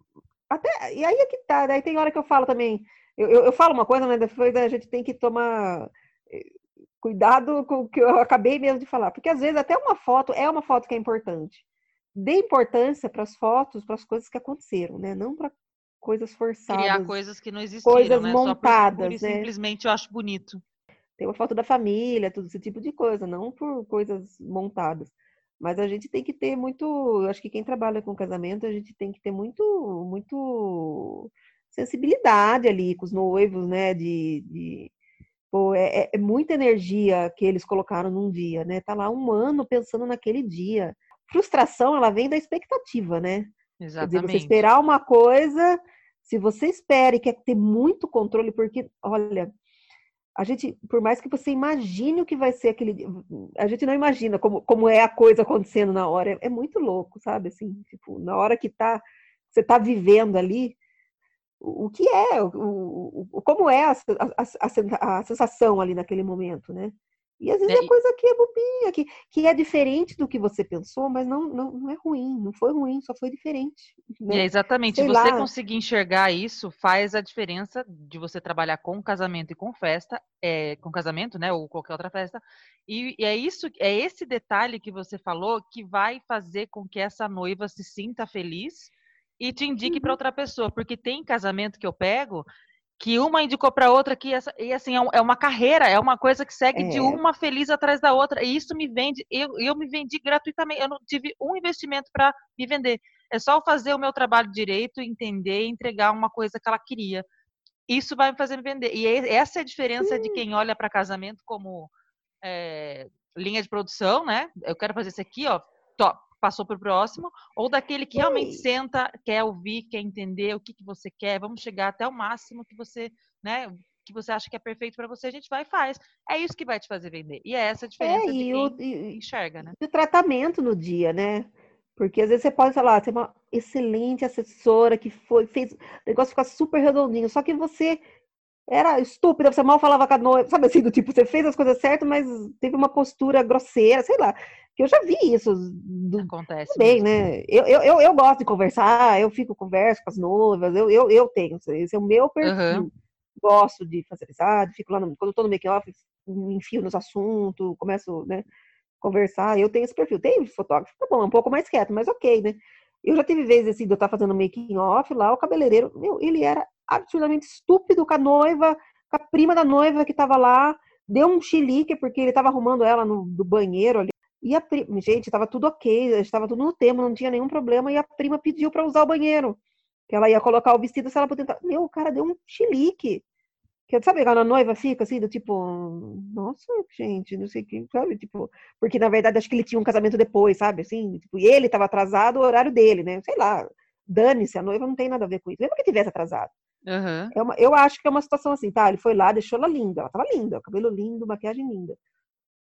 até, e aí é que tá, daí tem hora que eu falo também, eu, eu, eu falo uma coisa, mas depois a gente tem que tomar eh, cuidado com o que eu acabei mesmo de falar, porque às vezes até uma foto é uma foto que é importante. Dê importância para as fotos, para as coisas que aconteceram, né? Não para coisas forçadas. Criar coisas que não existiram, coisas né? Só por, montadas, e né? simplesmente eu acho bonito. Tem uma foto da família, tudo esse tipo de coisa, não por coisas montadas. Mas a gente tem que ter muito, eu acho que quem trabalha com casamento, a gente tem que ter muito, muito sensibilidade ali com os noivos, né? De, de pô, é, é- é muita energia que eles colocaram num dia, né? Tá lá um ano pensando naquele dia. Frustração, ela vem da expectativa, né? Quer dizer, você Exatamente. esperar uma coisa, se você espera e quer ter muito controle, porque, olha, a gente, por mais que você imagine o que vai ser aquele a gente não imagina como, como é a coisa acontecendo na hora. É, é muito louco, sabe? Assim, tipo, na hora que tá, você tá vivendo ali, o, o que é, o, o- como é a, a- a sensação ali naquele momento, né? E às vezes É, é e- coisa que é bobinha, que, que é diferente do que você pensou, mas não, não, não é ruim, não foi ruim, só foi diferente. E né? é exatamente, Sei se você lá. conseguir enxergar isso, faz a diferença de você trabalhar com casamento e com festa, é, com casamento, né, ou qualquer outra festa. E, e é isso, é esse detalhe que você falou que vai fazer com que essa noiva se sinta feliz e te indique para Uhum. outra pessoa, porque tem casamento que eu pego que uma indicou para outra que essa, e assim é é uma carreira, é uma coisa que segue de É. uma feliz atrás da outra. E isso me vende, eu, eu me vendi gratuitamente, eu não tive um investimento para me vender. É só fazer o meu trabalho direito, entender e entregar uma coisa que ela queria. Isso vai me fazer me vender. E é- essa é a diferença de quem olha para casamento como é, linha de produção, né? Eu quero fazer isso aqui, ó, top, passou para o próximo, ou daquele que realmente senta, quer ouvir, quer entender o que, que você quer, vamos chegar até o máximo que você, né? Que você acha que é perfeito para você, a gente vai e faz. É isso que vai te fazer vender. E é essa a diferença É, de e quem o, e- enxerga, né? e o tratamento no dia, né? Porque às vezes você pode falar, ter uma excelente assessora que foi, fez o negócio ficar super redondinho, só que você era estúpida, você mal falava com a noiva, sabe assim, do tipo, você fez as coisas certas, mas teve uma postura grosseira, sei lá. Que eu já vi isso do, Acontece. bem, né? Eu, eu, eu, gosto de conversar, eu fico converso com as noivas, eu, eu, eu tenho, esse é o meu perfil. Aham. Gosto de fazer amizade, fico lá, no, quando eu tô no make-off, me enfio nos assuntos, começo, né, conversar, eu tenho esse perfil. Tem fotógrafo, tá bom, é um pouco mais quieto, mas ok, né? Eu já tive vezes assim, de eu estar fazendo making off lá, o cabeleireiro, meu, ele era absurdamente estúpido com a noiva, com a prima da noiva que tava lá, deu um chilique porque ele tava arrumando ela no do banheiro ali. E a prima, gente, tava tudo ok, estava tudo no tema, não tinha nenhum problema, e a prima pediu para usar o banheiro. Que ela ia colocar o vestido se ela pudesse. Meu, o cara deu um chilique. Que, sabe, quando a noiva fica assim, do tipo, nossa, gente, não sei o que, sabe? Tipo, porque na verdade acho que ele tinha um casamento depois, sabe? Assim, tipo, e ele estava atrasado o horário dele, né? Sei lá, dane-se, a noiva não tem nada a ver com isso. Mesmo que tivesse atrasado. Aham. É uma, eu acho que é uma situação assim, tá? Ele foi lá, deixou ela linda, ela tava linda, cabelo lindo, maquiagem linda.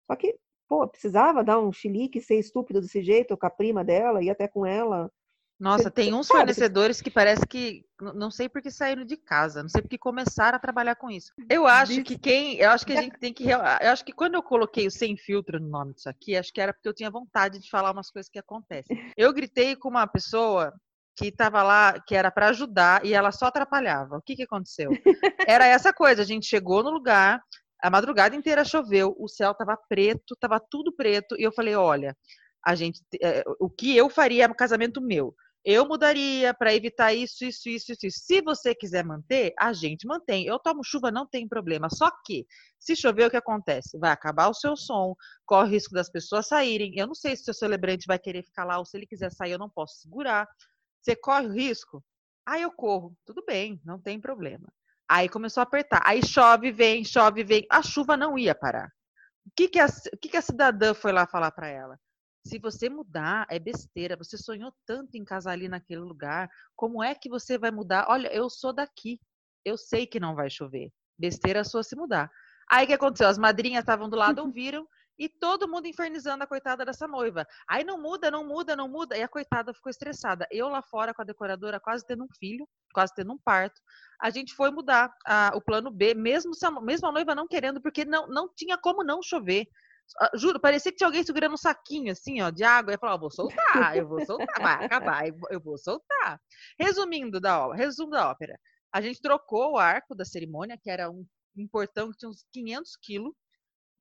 Só que, pô, precisava dar um chilique, ser estúpido desse jeito, com a prima dela, ir até com ela. Nossa, Você- tem uns sabe fornecedores que parece que não sei por que saíram de casa, não sei por que começaram a trabalhar com isso. Eu acho que quem, eu acho que a gente tem que, eu acho que quando eu coloquei o sem filtro no nome disso aqui, acho que era porque eu tinha vontade de falar umas coisas que acontecem. Eu gritei com uma pessoa que estava lá, que era para ajudar e ela só atrapalhava. O que que aconteceu? Era essa coisa, a gente chegou no lugar, A madrugada inteira choveu, o céu tava preto, tava tudo preto, e eu falei, olha, a gente, é, o que eu faria no casamento meu? Eu mudaria para evitar isso, isso, isso, isso. Se você quiser manter, a gente mantém. Eu tomo chuva, não tem problema. Só que, se chover, o que acontece? Vai acabar o seu som, corre o risco das pessoas saírem. Eu não sei se o seu celebrante vai querer ficar lá ou se ele quiser sair, eu não posso segurar. Você corre o risco? Ah, eu corro. Tudo bem, não tem problema. Aí começou a apertar. Aí chove, vem, chove, vem. A chuva não ia parar. O que, que, a, o que, que a cidadã foi lá falar para ela? Se você mudar, é besteira. Você sonhou tanto em casar ali naquele lugar. Como é que você vai mudar? Olha, eu sou daqui. Eu sei que não vai chover. Besteira sua se mudar. Aí o que aconteceu? As madrinhas estavam do lado, ouviram, e todo mundo infernizando a coitada dessa noiva. Aí não muda, não muda, não muda. E a coitada ficou estressada. Eu lá fora com a decoradora, quase tendo um filho, quase tendo um parto. A gente foi mudar a, o plano B, mesmo, a, mesmo a noiva não querendo, porque não, não tinha como não chover. Ah, juro, parecia que tinha alguém segurando um saquinho assim, ó, de água. E falou: vou soltar, eu vou soltar, vai acabar, eu vou soltar. Resumindo da obra, resumo da ópera. A gente trocou o arco da cerimônia, que era um, um portão que tinha uns 500 quilos,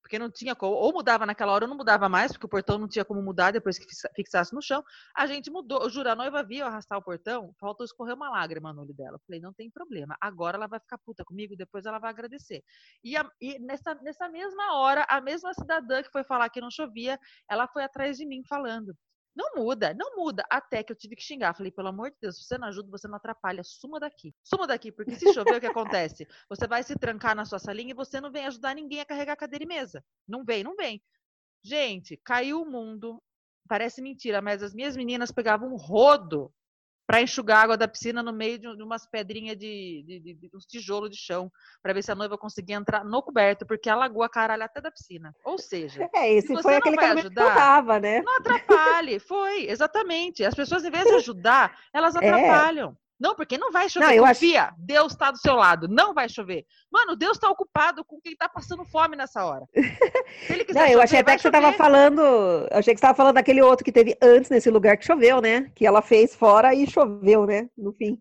porque não tinha como, ou mudava naquela hora ou não mudava mais, porque o portão não tinha como mudar depois que fixasse no chão. A gente mudou, eu juro, a noiva viu arrastar o portão, faltou escorrer uma lágrima no olho dela. falei, não tem problema, agora ela vai ficar puta comigo, depois ela vai agradecer. E, a, e nessa, nessa mesma hora, a mesma cidadã que foi falar que não chovia, ela foi atrás de mim falando. Não muda, não muda. Até que eu tive que xingar. Falei, pelo amor de Deus, se você não ajuda, você não atrapalha. Suma daqui. Suma daqui, porque se chover, o que acontece? Você vai se trancar na sua salinha e você não vem ajudar ninguém a carregar cadeira e mesa. Não vem, não vem. Gente, caiu o mundo. Parece mentira, mas as minhas meninas pegavam um rodo para enxugar a água da piscina no meio de, umas pedrinhas de, de, de, de uns tijolos de chão, para ver se a noiva conseguia entrar no coberto, porque alagou a caralho até da piscina. Ou seja, é, esse foi aquele vai ajudar, tava, né? Não atrapalhe, foi, exatamente. As pessoas, em vez de ajudar, elas é. atrapalham. É. Não, porque não vai chover. Não, eu Confia, acho... Deus está do seu lado. Não vai chover. Mano, Deus está ocupado com quem está passando fome nessa hora. Se ele quiser não, eu chover, achei até que chover. você estava falando. Eu achei que você estava falando daquele outro que teve antes nesse lugar que choveu, né? Que ela fez fora e choveu, né? No fim.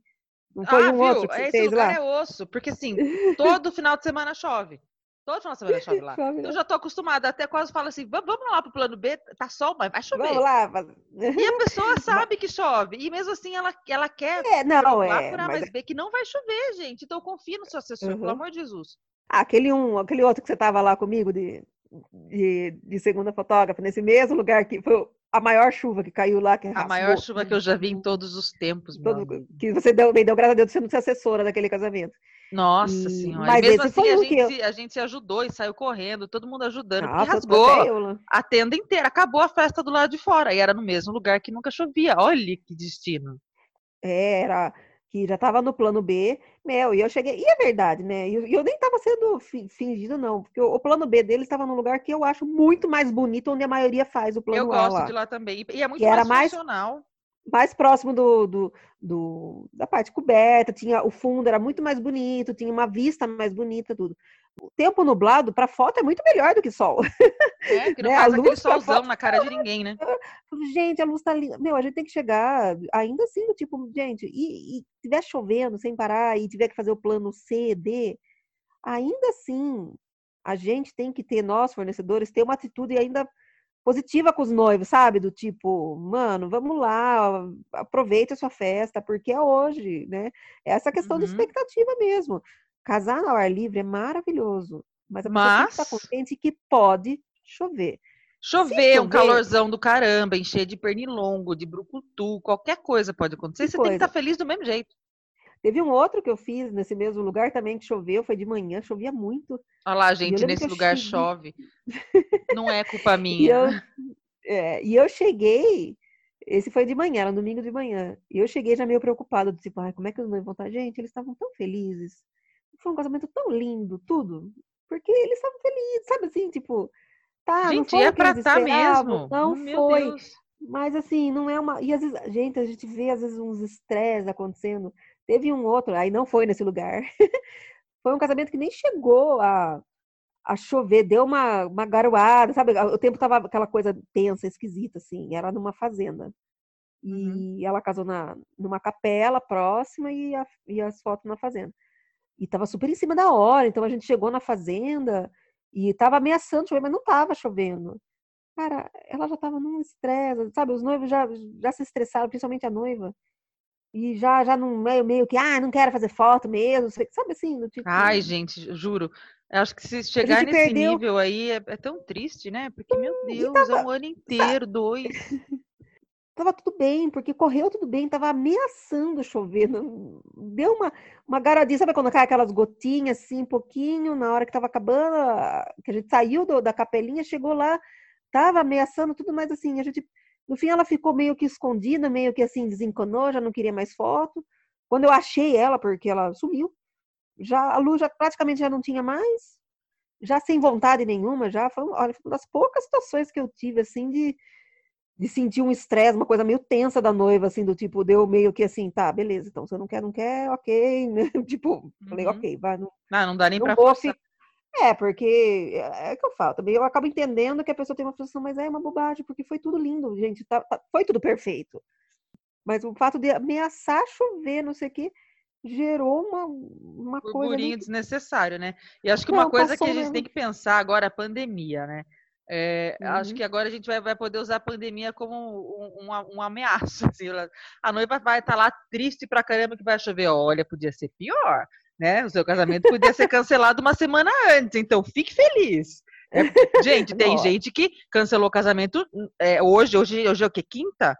Não foi ah, um viu? outro que você Esse fez lugar lá. é osso, porque assim, todo final de semana chove. Todo final de semana chove lá. Chove, eu já tô acostumada, até quase falo assim, vamos lá pro plano B, tá sol, mas vai chover. Vamos lá. E a pessoa sabe que chove, e mesmo assim ela, ela quer é, não, é, por A mais B, que não vai chover, gente. Então confia no seu assessor, uhum. pelo amor de Jesus. Ah, aquele um, aquele outro que você tava lá comigo de, de, de segunda fotógrafa, nesse mesmo lugar que foi a maior chuva que caiu lá. Que a maior chuva que eu já vi em todos os tempos. Todo, que você deu, deu, graças a Deus, você não ser assessora daquele casamento. Nossa e... senhora. Mas mesmo assim, a gente, eu... a gente se ajudou e saiu correndo, todo mundo ajudando, ah, rasgou a tenda inteira. Acabou a festa do lado de fora. E era no mesmo lugar que nunca chovia. Olha que destino. É, era que já estava no plano B, meu, e eu cheguei, e é verdade, né? E eu, eu, nem estava sendo fingido, não, porque o, o plano B dele estava num lugar que eu acho muito mais bonito, onde a maioria faz o plano eu A. Eu gosto lá. de lá também, e é muito mais funcional mais próximo do, do, do, da parte coberta, tinha o fundo era muito mais bonito, tinha uma vista mais bonita, tudo. O tempo nublado para foto é muito melhor do que sol. É, que não né? faz a luz solzão foto... na cara de ninguém, né? Gente, a luz tá linda. Meu, a gente tem que chegar ainda assim, tipo, gente, e, e tiver chovendo sem parar e tiver que fazer o plano C, D, ainda assim, a gente tem que ter, nós fornecedores, ter uma atitude ainda positiva com os noivos, sabe? Do tipo, mano, vamos lá, aproveita a sua festa, porque é hoje, né? É essa questão uhum. de expectativa mesmo. Casar ao ar livre é maravilhoso, mas a pessoa mas... tem que estar contente que pode chover. Chover, chover, um calorzão do caramba, encher de pernilongo, de brucutu, qualquer coisa pode acontecer. Que você coisa. tem que estar feliz do mesmo jeito. Teve um outro que eu fiz nesse mesmo lugar também que choveu, foi de manhã, chovia muito. Olha lá, gente, nesse lugar cheguei... chove. Não é culpa minha. e, eu, é, e eu cheguei, esse foi de manhã, era um domingo de manhã. E eu cheguei já meio preocupada, tipo, ai, como é que os noivos vão estar? Gente, eles estavam tão felizes. Foi um casamento tão lindo, tudo. Porque eles estavam felizes, sabe assim, tipo, tá, gente, não foi ia pra estar mesmo. Não Meu foi. Deus. Mas assim, não é uma. E às vezes, gente, a gente vê às vezes uns estresses acontecendo. Teve um outro, aí não foi nesse lugar. foi um casamento que nem chegou a, a chover, deu uma, uma garoada, sabe? O tempo tava aquela coisa tensa, esquisita, assim. Era numa fazenda. E uhum. ela casou na, numa capela próxima e, a, e as fotos na fazenda. E tava super em cima da hora, então a gente chegou na fazenda E tava ameaçando chover, mas não tava chovendo. Cara, ela já tava num estresse, sabe? Os noivos já, já se estressaram, principalmente a noiva. E já, já no meio, meio que, ah, não quero fazer foto mesmo, sabe assim? Tipo... Ai, gente, juro. Eu acho que se chegar nesse perdeu... nível aí é, é, tão triste, né? Porque, meu Deus, tava... é um ano inteiro, dois. tava tudo bem, porque correu tudo bem, tava ameaçando chover. Não... Deu uma, uma garadinha, sabe quando cai aquelas gotinhas assim, um pouquinho, na hora que tava acabando, que a gente saiu do, da capelinha, chegou lá, tava ameaçando tudo, mas assim, a gente. No fim, ela ficou meio que escondida, meio que assim, desencanou, já não queria mais foto. Quando eu achei ela, porque ela sumiu, já a luz já praticamente já não tinha mais, já sem vontade nenhuma, já foi, olha, foi uma das poucas situações que eu tive assim de, de sentir um estresse, uma coisa meio tensa da noiva, assim, do tipo, deu meio que assim, tá, beleza, então se eu não quer, não quer, ok, né? tipo, falei, uhum. ok, vai. Não, não, não dá nem pra forçar. É, porque é, é que eu falo também, eu acabo entendendo que a pessoa tem uma frustração, mas é uma bobagem, porque foi tudo lindo, gente, tá, tá, foi tudo perfeito. Mas o fato de ameaçar chover, não sei o quê, gerou uma, uma coisa. Ali... desnecessário, né? E acho que não, uma coisa que a gente mesmo. tem que pensar agora é a pandemia, né? É, uhum. Acho que agora a gente vai, vai poder usar a pandemia como um, uma, uma ameaça. Assim, a noiva vai estar tá lá triste pra caramba que vai chover. Olha, podia ser pior, né? O seu casamento podia ser cancelado uma semana antes, então fique feliz. É, gente, tem gente que cancelou o casamento é, hoje, hoje, hoje é o quê? Quinta?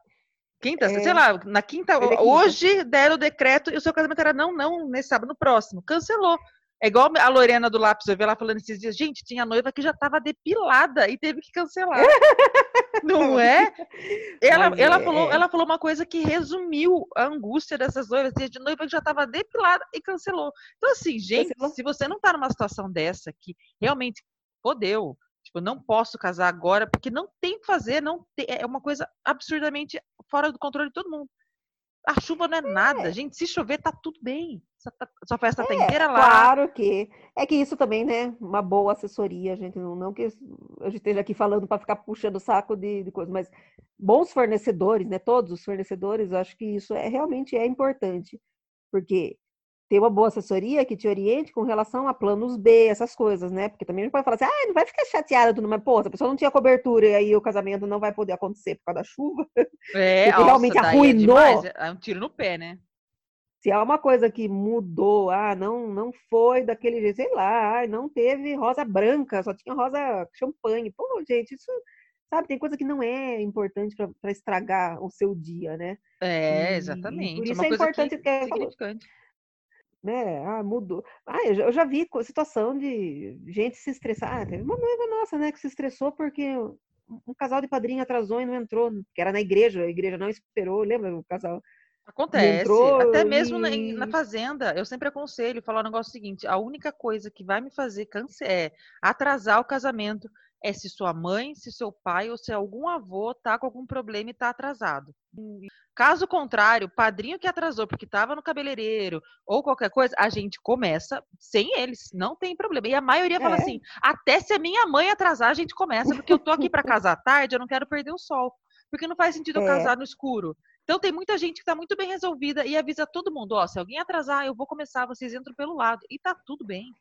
Quinta, é... sei lá, na quinta, é hoje deram o decreto e o seu casamento era não, não, nesse sábado, no próximo. Cancelou. É igual a Lorena do Lápis, eu vi ela falando esses dias, gente, tinha noiva que já estava depilada e teve que cancelar. Não é? Ela, ela, é, falou, ela falou uma coisa que resumiu a angústia dessas noivas, de noiva que já estava depilada e cancelou. Então, assim, gente, cancelou. se você não está numa situação dessa que realmente fodeu, Tipo, não posso casar agora porque não tem que fazer, não tem, é uma coisa absurdamente fora do controle de todo mundo. A chuva não é, é. nada, gente. Se chover, tá tudo bem. Sua, tá, sua festa é, tá inteira lá. Claro que. É que isso também, né? Uma boa assessoria, gente. Não, não que a gente esteja aqui falando para ficar puxando o saco de, de coisas, mas bons fornecedores, né? Todos os fornecedores, eu acho que isso é realmente é importante. Porque ter uma boa assessoria que te oriente com relação a planos B, essas coisas, né? Porque também a gente pode falar assim, ah, não vai ficar chateada tudo, mas pô, se a pessoa não tinha cobertura e aí o casamento não vai poder acontecer por causa da chuva. É, nossa, realmente é arruinou. É, é, um tiro no pé, né? Se é uma coisa que mudou, ah, não, não foi daquele jeito, sei lá, não teve rosa branca, só tinha rosa champanhe. Pô, gente, isso, sabe, tem coisa que não é importante para estragar o seu dia, né? É, exatamente. E por isso é, é importante que, que é né? Ah, mudou. Ah, eu já, eu já vi situação de gente se estressar. Ah, teve uma noiva nossa, né, que se estressou porque um casal de padrinho atrasou e não entrou, que era na igreja, a igreja não esperou, lembra o casal? Acontece, entrou, até mesmo e... na, na, fazenda, eu sempre aconselho falar o negócio seguinte: a única coisa que vai me fazer cancelar é atrasar o casamento é se sua mãe, se seu pai ou se algum avô tá com algum problema e tá atrasado. Caso contrário, padrinho que atrasou porque estava no cabeleireiro ou qualquer coisa, a gente começa sem eles, não tem problema. E a maioria fala é. assim: até se a minha mãe atrasar, a gente começa, porque eu tô aqui para casar tarde, eu não quero perder o sol. Porque não faz sentido eu é. casar no escuro. Então tem muita gente que está muito bem resolvida e avisa todo mundo: ó, se alguém atrasar, eu vou começar, vocês entram pelo lado. E tá tudo bem.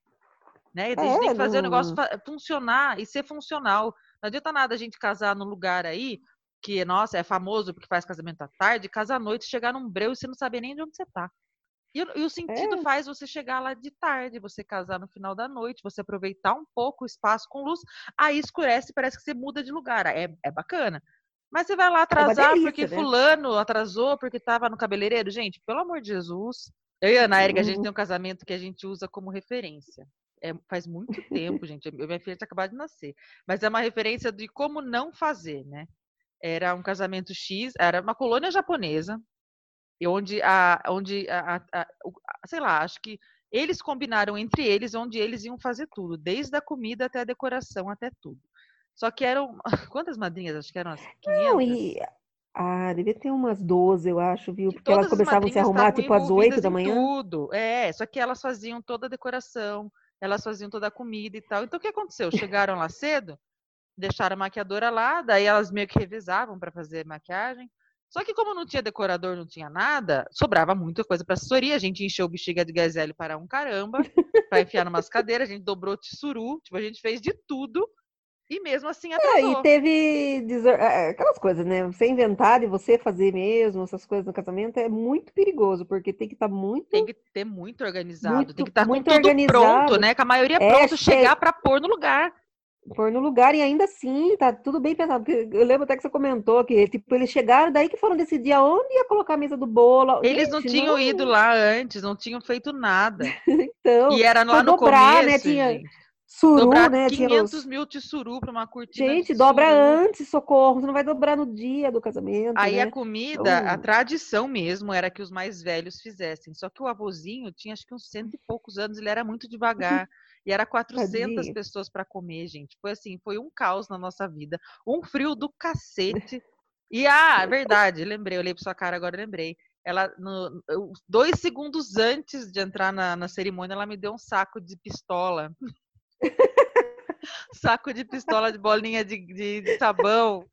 Né? A gente é, tem que fazer não... o negócio funcionar e ser funcional. Não adianta nada a gente casar num lugar aí que, nossa, é famoso porque faz casamento à tarde, casa à noite, chegar num breu e você não sabe nem de onde você tá. E, e o sentido é. faz você chegar lá de tarde, você casar no final da noite, você aproveitar um pouco o espaço com luz, aí escurece parece que você muda de lugar. É, é bacana. Mas você vai lá é atrasar é delícia, porque né? fulano atrasou porque estava no cabeleireiro. Gente, pelo amor de Jesus. Eu e a Ana Erika, a gente uhum. tem um casamento que a gente usa como referência é, faz muito tempo, gente. Minha filha tinha acabado de nascer. Mas é uma referência de como não fazer, né? Era um casamento X, era uma colônia japonesa, e onde a, onde a, a, a, sei lá, acho que eles combinaram entre eles onde eles iam fazer tudo, desde a comida até a decoração, até tudo. Só que eram quantas madrinhas? Acho que eram as 500. Não, e ah, devia ter umas 12, eu acho, viu? Porque elas começavam a se arrumar tipo às 8 da manhã. Tudo. É, só que elas faziam toda a decoração, elas faziam toda a comida e tal. Então o que aconteceu? Chegaram lá cedo, deixaram a maquiadora lá, daí elas meio que revisavam para fazer maquiagem. Só que como não tinha decorador, não tinha nada, sobrava muita coisa para assessoria. A gente encheu o bexiga de gazelle para um caramba, para enfiar numas cadeiras, a gente dobrou tissuru, tipo, a gente fez de tudo. E mesmo assim atrasou. É, e teve desor... É, aquelas coisas, né? Você inventar e você fazer mesmo essas coisas no casamento é muito perigoso, porque tem que estar tá muito. Tem que ter muito organizado, muito, tem que estar tá muito organizado. pronto, né? Com a maioria É, pronto, che- chegar para pôr no lugar. pôr no lugar e ainda assim tá tudo bem pensado. Porque eu lembro até que você comentou que tipo, eles chegaram, daí que foram decidir aonde ia colocar a mesa do bolo. Eles não Gente, tinham ido lá antes, não tinham feito nada. Então, E era lá no dobrar, começo, né? Tinha gente. Suru, Dobrar né? Tinha 500 os... mil tissuru para uma cortina Gente, de dobra suru. antes, socorro. Você não vai dobrar no dia do casamento, Aí né? a comida, a Então- tradição mesmo era que os mais velhos fizessem. Só que o avôzinho tinha acho que uns cento e poucos anos, ele era muito devagar. E era 400 Tadinho. pessoas para comer, gente. Foi assim, foi um caos na nossa vida. Um frio do cacete. E, ah, é verdade, lembrei, olhei pra sua cara agora, lembrei. Ela, no- dois segundos antes de entrar na, na cerimônia, ela me deu um saco de pistola. saco de pistola de bolinha de, de- de sabão.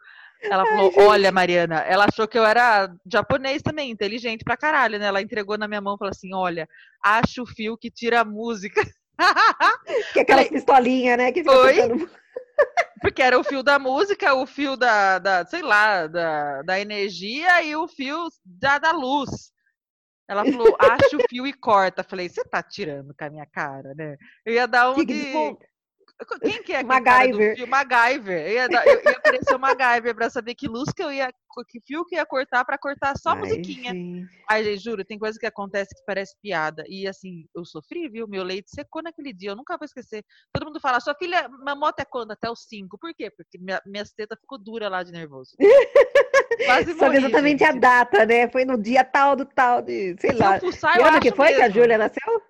Ela falou: Olha, Mariana, ela achou que eu era japonês também, inteligente pra caralho, né? Ela entregou na minha mão e falou assim: Olha, acha o fio que tira a música. Que é aquelas Falei, pistolinhas, né? Que fica "Oi?" tocando- Porque era o fio da música, o fio da, da sei lá, da, da energia e o fio da, da luz. Ela falou, acha o fio e corta. Falei, você tá tirando com a minha cara, né? Eu ia dar um Que de. Quem que é MacGyver. fio? MacGyver. Eu ia, dar, eu ia ser o MacGyver pra saber que luz que eu ia. Que fio que eu ia cortar pra cortar só a musiquinha. gente. Ai, gente, juro, tem coisa que acontece que parece piada. E assim, eu sofri, viu? Meu leite secou naquele dia, eu nunca vou esquecer. Todo mundo fala, sua filha mamou até quando? Até os 5. Por quê? Porque minha, minhas tetas ficou dura lá de nervoso. Quase Sabe exatamente a gente. data, né? Foi no dia tal do tal de, sei Se lá. eu fuçar, Que eu que foi que a mesmo. Júlia nasceu?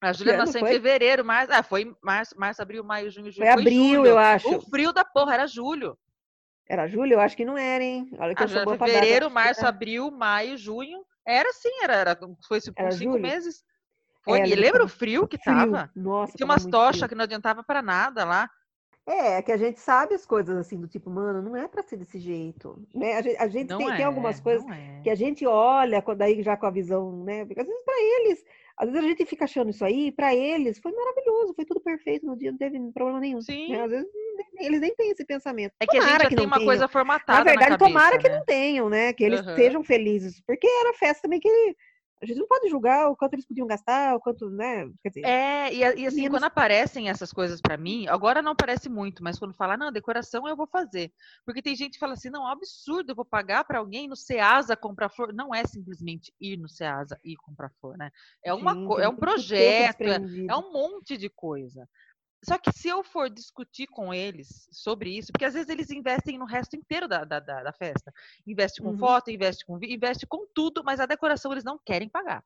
A Júlia nasceu em foi? fevereiro, março. Ah, foi março, março, abril, maio, junho, julho. Foi abril, julho. eu acho. O frio da porra era julho. Era julho? Eu acho que não era, hein? Olha que A eu sou Júlia, boa data. fevereiro, março, era. abril, maio, junho. Era sim, era, era foi Era cinco julho? meses. Foi. É, e lembra o frio que Frio. tava? Nossa, Tinha umas tochas que não adiantava pra nada lá. É, que a gente sabe as coisas assim, do tipo, mano, não é pra ser desse jeito. Né? A gente, a gente tem, é, tem algumas coisas não é. que a gente olha quando aí já com a visão, né? Porque às vezes para eles, às vezes a gente fica achando isso aí, para eles foi maravilhoso, foi tudo perfeito no dia, não teve problema nenhum. né? Sim. Às vezes eles nem têm esse pensamento. É que a gente Tomara já que tem uma tenham. coisa formatada Na verdade, na cabeça, tomara que né? não tenham, né? Que eles Aham. sejam felizes, porque era festa também que ele- a gente não pode julgar o quanto eles podiam gastar, o quanto, né? Quer dizer, É, e, e assim, Menos- quando aparecem essas coisas pra mim, agora não aparece muito, mas quando fala, não, decoração eu vou fazer. Porque tem gente que fala assim, não, é um absurdo, eu vou pagar pra alguém no Ceasa comprar flor. Não é simplesmente ir no Ceasa e comprar flor, né? É, uma, co- é um projeto, é, é um monte de coisa. Só que se eu for discutir com eles sobre isso, porque às vezes eles investem no resto inteiro da, da, da- da festa. Investe com Uhum. foto, investe com investe com tudo, mas a decoração eles não querem pagar.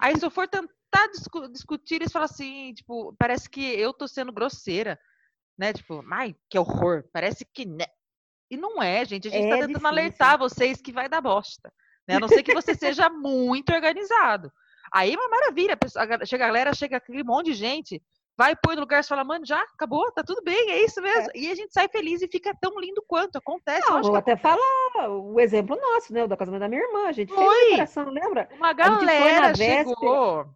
Aí se eu for tentar discu- discutir, eles falam assim, tipo, parece que eu tô sendo grosseira, né? Tipo, ai, que horror, parece que... né?" E não é, gente, a gente tá É tentando difícil. alertar vocês que vai dar bosta. Né? A não ser que você seja muito organizado. Aí é uma maravilha, a galera, chega aquele monte de gente, vai, põe no lugar, você fala, mano, já acabou, tá tudo bem, é isso mesmo. E a gente sai feliz e fica tão lindo quanto, acontece. Não, vou até acontece. falar o exemplo nosso, né? O do casamento da minha irmã. A gente fez Foi. a decoração, lembra? Uma galera chegou.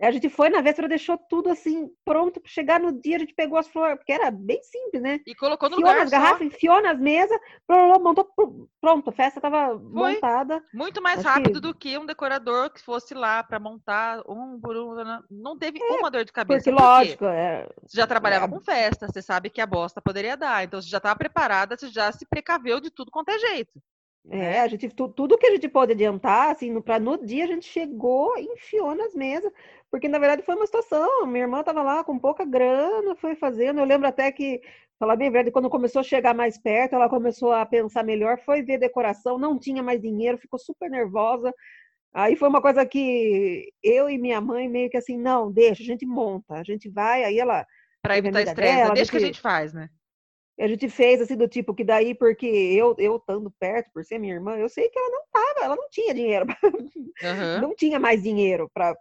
A gente foi na véspera, deixou tudo assim, pronto para chegar no dia, a gente pegou as flores, porque era bem simples, né? E colocou no Enfiou lugar nas só. garrafas, enfiou nas mesas, montou, pr- pronto, a festa estava montada. Muito mais Acho rápido do que um decorador que fosse lá pra montar um por um. Não teve É, uma dor de cabeça. Porque, Por lógico, é, Você já trabalhava É. com festa, você sabe que a bosta poderia dar. Então você já estava preparada, você já se precaveu de tudo quanto é jeito. É, a gente, tu- tudo que a gente pôde adiantar, assim, no, pra, no dia a gente chegou e enfiou nas mesas, porque na verdade foi uma situação, minha irmã estava lá com pouca grana, foi fazendo, eu lembro até que, falar bem verdade, quando começou a chegar mais perto, ela começou a pensar melhor, foi ver decoração, não tinha mais dinheiro, ficou super nervosa, aí foi uma coisa que eu e minha mãe meio que assim, não, deixa, a gente monta, a gente vai, aí ela Teve evitar estresse. dela, é Deixa que a gente faz, né? A gente fez assim do tipo que daí, porque eu, eu estando perto, por ser minha irmã, eu sei que ela não tava, ela não tinha dinheiro, Aham. não tinha mais dinheiro para,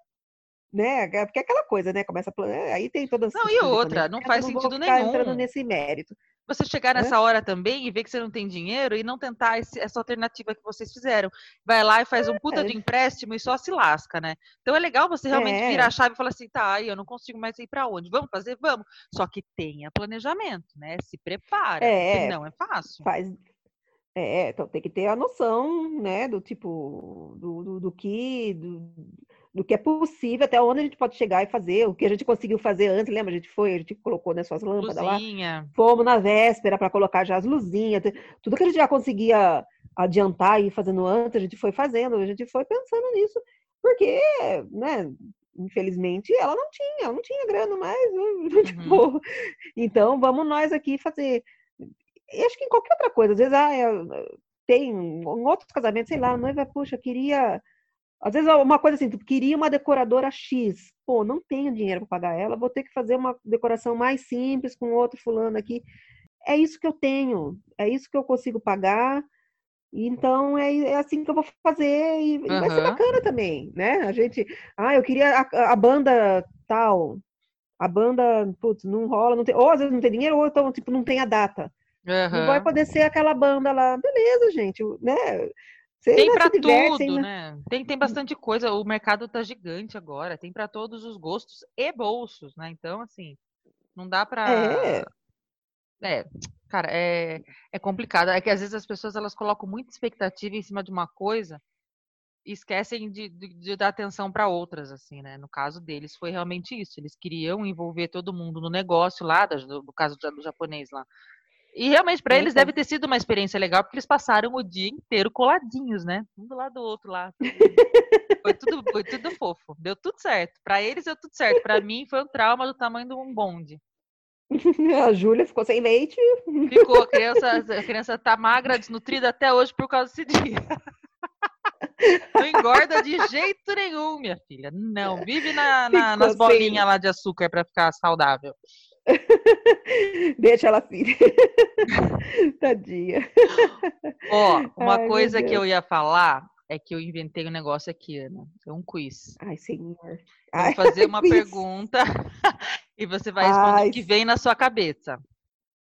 né? Porque é aquela coisa, né? Começa a planejar, aí tem todas Não, e outra, também. não faz eu vou sentido nenhum. entrando nesse mérito. Você chegar nessa é. hora também e ver que você não tem dinheiro e não tentar esse, essa alternativa que vocês fizeram. Vai lá e faz um puta é. de empréstimo e só se lasca, né? Então é legal você realmente é. virar a chave e falar assim, tá, eu não consigo mais ir para onde? Vamos fazer? Vamos. Só que tenha planejamento, né? Se prepara, é, não é fácil. Faz, é, então tem que ter a noção, né, do tipo, do, do, do que, do, do, que é possível, até onde a gente pode chegar e fazer, o que a gente conseguiu fazer antes, lembra? A gente foi, a gente colocou né, suas lâmpadas Luzinha. lá, fomos na véspera para colocar já as luzinhas, tudo que a gente já conseguia adiantar e ir fazendo antes, a gente foi fazendo, a gente foi pensando nisso, porque, né, infelizmente, ela não tinha, ela não tinha grana mais, tipo, uhum. então vamos nós aqui fazer e acho que em qualquer outra coisa, às vezes ah, tem em outros casamentos, sei lá, a noiva, puxa, queria. Às vezes uma coisa assim, tipo, queria uma decoradora X. Pô, não tenho dinheiro para pagar ela, vou ter que fazer uma decoração mais simples com outro fulano aqui. É isso que eu tenho, é isso que eu consigo pagar. Então é, é assim que eu vou fazer e, uhum. vai ser bacana também, né? A gente, ah, eu queria a, a banda tal, a banda, putz, não rola, não tem, ou às vezes não tem dinheiro, ou então, tipo, não tem a data. Uhum. Não vai poder ser aquela banda lá. Beleza, gente, né? Tem para tudo, né? né? Tem, tem bastante coisa. O mercado tá gigante agora. Tem para todos os gostos e bolsos, né? Então, assim, não dá para. É. é. cara, é, é complicado. É que às vezes as pessoas elas colocam muita expectativa em cima de uma coisa e esquecem de, de, de dar atenção para outras, assim, né? No caso deles foi realmente isso. Eles queriam envolver todo mundo no negócio lá, do, do caso do japonês lá. E realmente, para eles deve ter sido uma experiência legal, porque eles passaram o dia inteiro coladinhos, né? Um do lado do outro lá. foi, tudo, foi tudo fofo. Deu tudo certo. Para eles deu tudo certo. Para mim foi um trauma do tamanho de um bonde. A Júlia ficou sem leite. Ficou, a criança, a criança tá magra, desnutrida até hoje por causa desse dia. Não engorda de jeito nenhum, minha filha. Não, vive na, na, nas bolinhas lá de açúcar para ficar saudável. Deixa ela assim. Tadinha. Ó, uma Ai, coisa que eu ia falar é que eu inventei um negócio aqui, Ana. É um quiz. Ai, senhor. Ai, vou fazer uma quiz. pergunta e você vai responder Ai. o que vem na sua cabeça.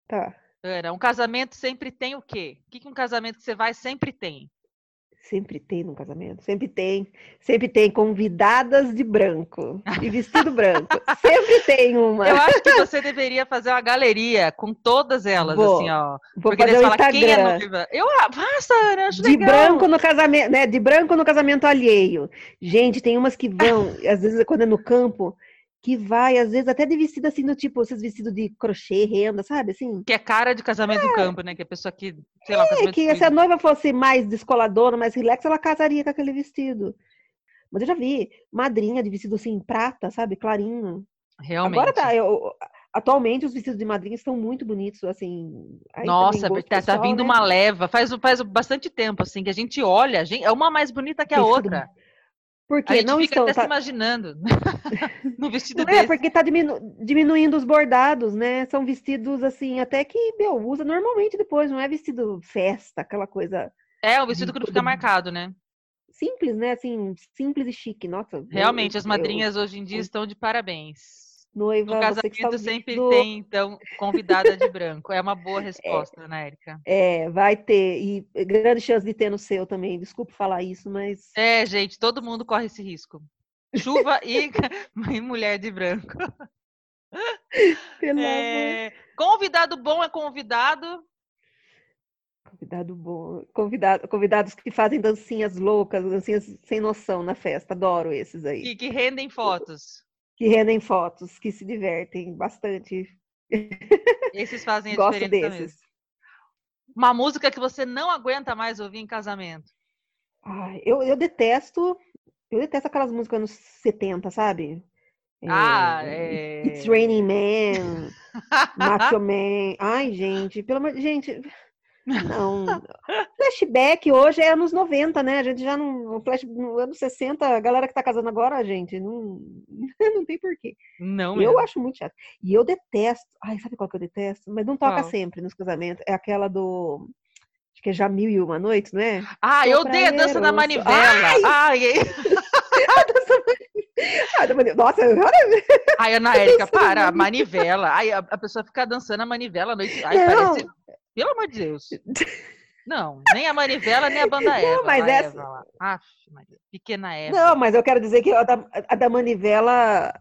Tá. Ana, um casamento sempre tem o quê? O que um casamento que você vai sempre tem? Sempre tem no casamento, sempre tem, sempre tem convidadas de branco, de vestido branco, sempre tem uma. Eu acho que você deveria fazer uma galeria com todas elas, vou, assim, ó. Vou porque fazer eles falam quem é noiva. Eu, ah, faça, acho De legal. branco no casamento, né? De branco no casamento alheio. Gente, tem umas que vão, às vezes quando é no campo, que vai, às vezes, até de vestido assim, do tipo, esses vestidos de crochê, renda, sabe? Assim. Que é cara de casamento é. do campo, né? Que a pessoa que, sei lá, É, que se a noiva fosse mais descoladora, mais relax, ela casaria com aquele vestido. Mas eu já vi madrinha de vestido assim, prata, sabe? Clarinho. Realmente. Agora tá, eu, atualmente os vestidos de madrinha estão muito bonitos, assim. Nossa, tá, pessoal, tá, vindo né? uma leva. Faz, faz bastante tempo, assim, que a gente olha, a gente, é uma mais bonita que a vestido outra. Porque a gente não fica estão, até tá... se imaginando no vestido não É, porque está diminu... diminuindo os bordados, né? São vestidos assim, até que, meu, usa normalmente depois, não é vestido festa, aquela coisa. É, o vestido que não fica marcado, né? Simples, né? Assim, simples e chique. Nossa. Realmente, as madrinhas eu... hoje em dia estão de parabéns noiva. No casamento sempre tem, então, convidada de branco. É uma boa resposta, é, né, Erika? É, vai ter. E grande chance de ter no seu também. Desculpe falar isso, mas. É, gente, todo mundo corre esse risco. Chuva e, e mulher de branco. É, convidado bom é convidado. Convidado bom. Convidado, convidados que fazem dancinhas loucas, dancinhas sem noção na festa. Adoro esses aí. E que rendem fotos que rendem fotos, que se divertem bastante. Esses fazem a Gosto diferença desses. Mesmo. Uma música que você não aguenta mais ouvir em casamento? Ai, eu, eu detesto, eu detesto aquelas músicas anos 70, sabe? Ah, é... It's Raining Man, Macho Man. Ai, gente, pelo amor de gente, não. Flashback hoje é anos 90, né? A gente já não. Flash, no anos 60, a galera que tá casando agora, gente, não, não tem porquê. Não, Eu mesmo. acho muito chato. E eu detesto. Ai, sabe qual que eu detesto? Mas não toca qual? sempre nos casamentos. É aquela do. Acho que é já mil e uma noites, não é? Ah, eu odeio a dança da manivela. Ai! Ai. Nossa, Ai, Ana Érica, para, a manivela. Ai, a, a, pessoa fica dançando a manivela à noite. Ai, não. parece. Pelo amor de Deus. Não, nem a manivela, nem a banda Eva. Não, mas essa. Eva Aff. Pequena Eva. Não, mas eu quero dizer que a da, a da manivela.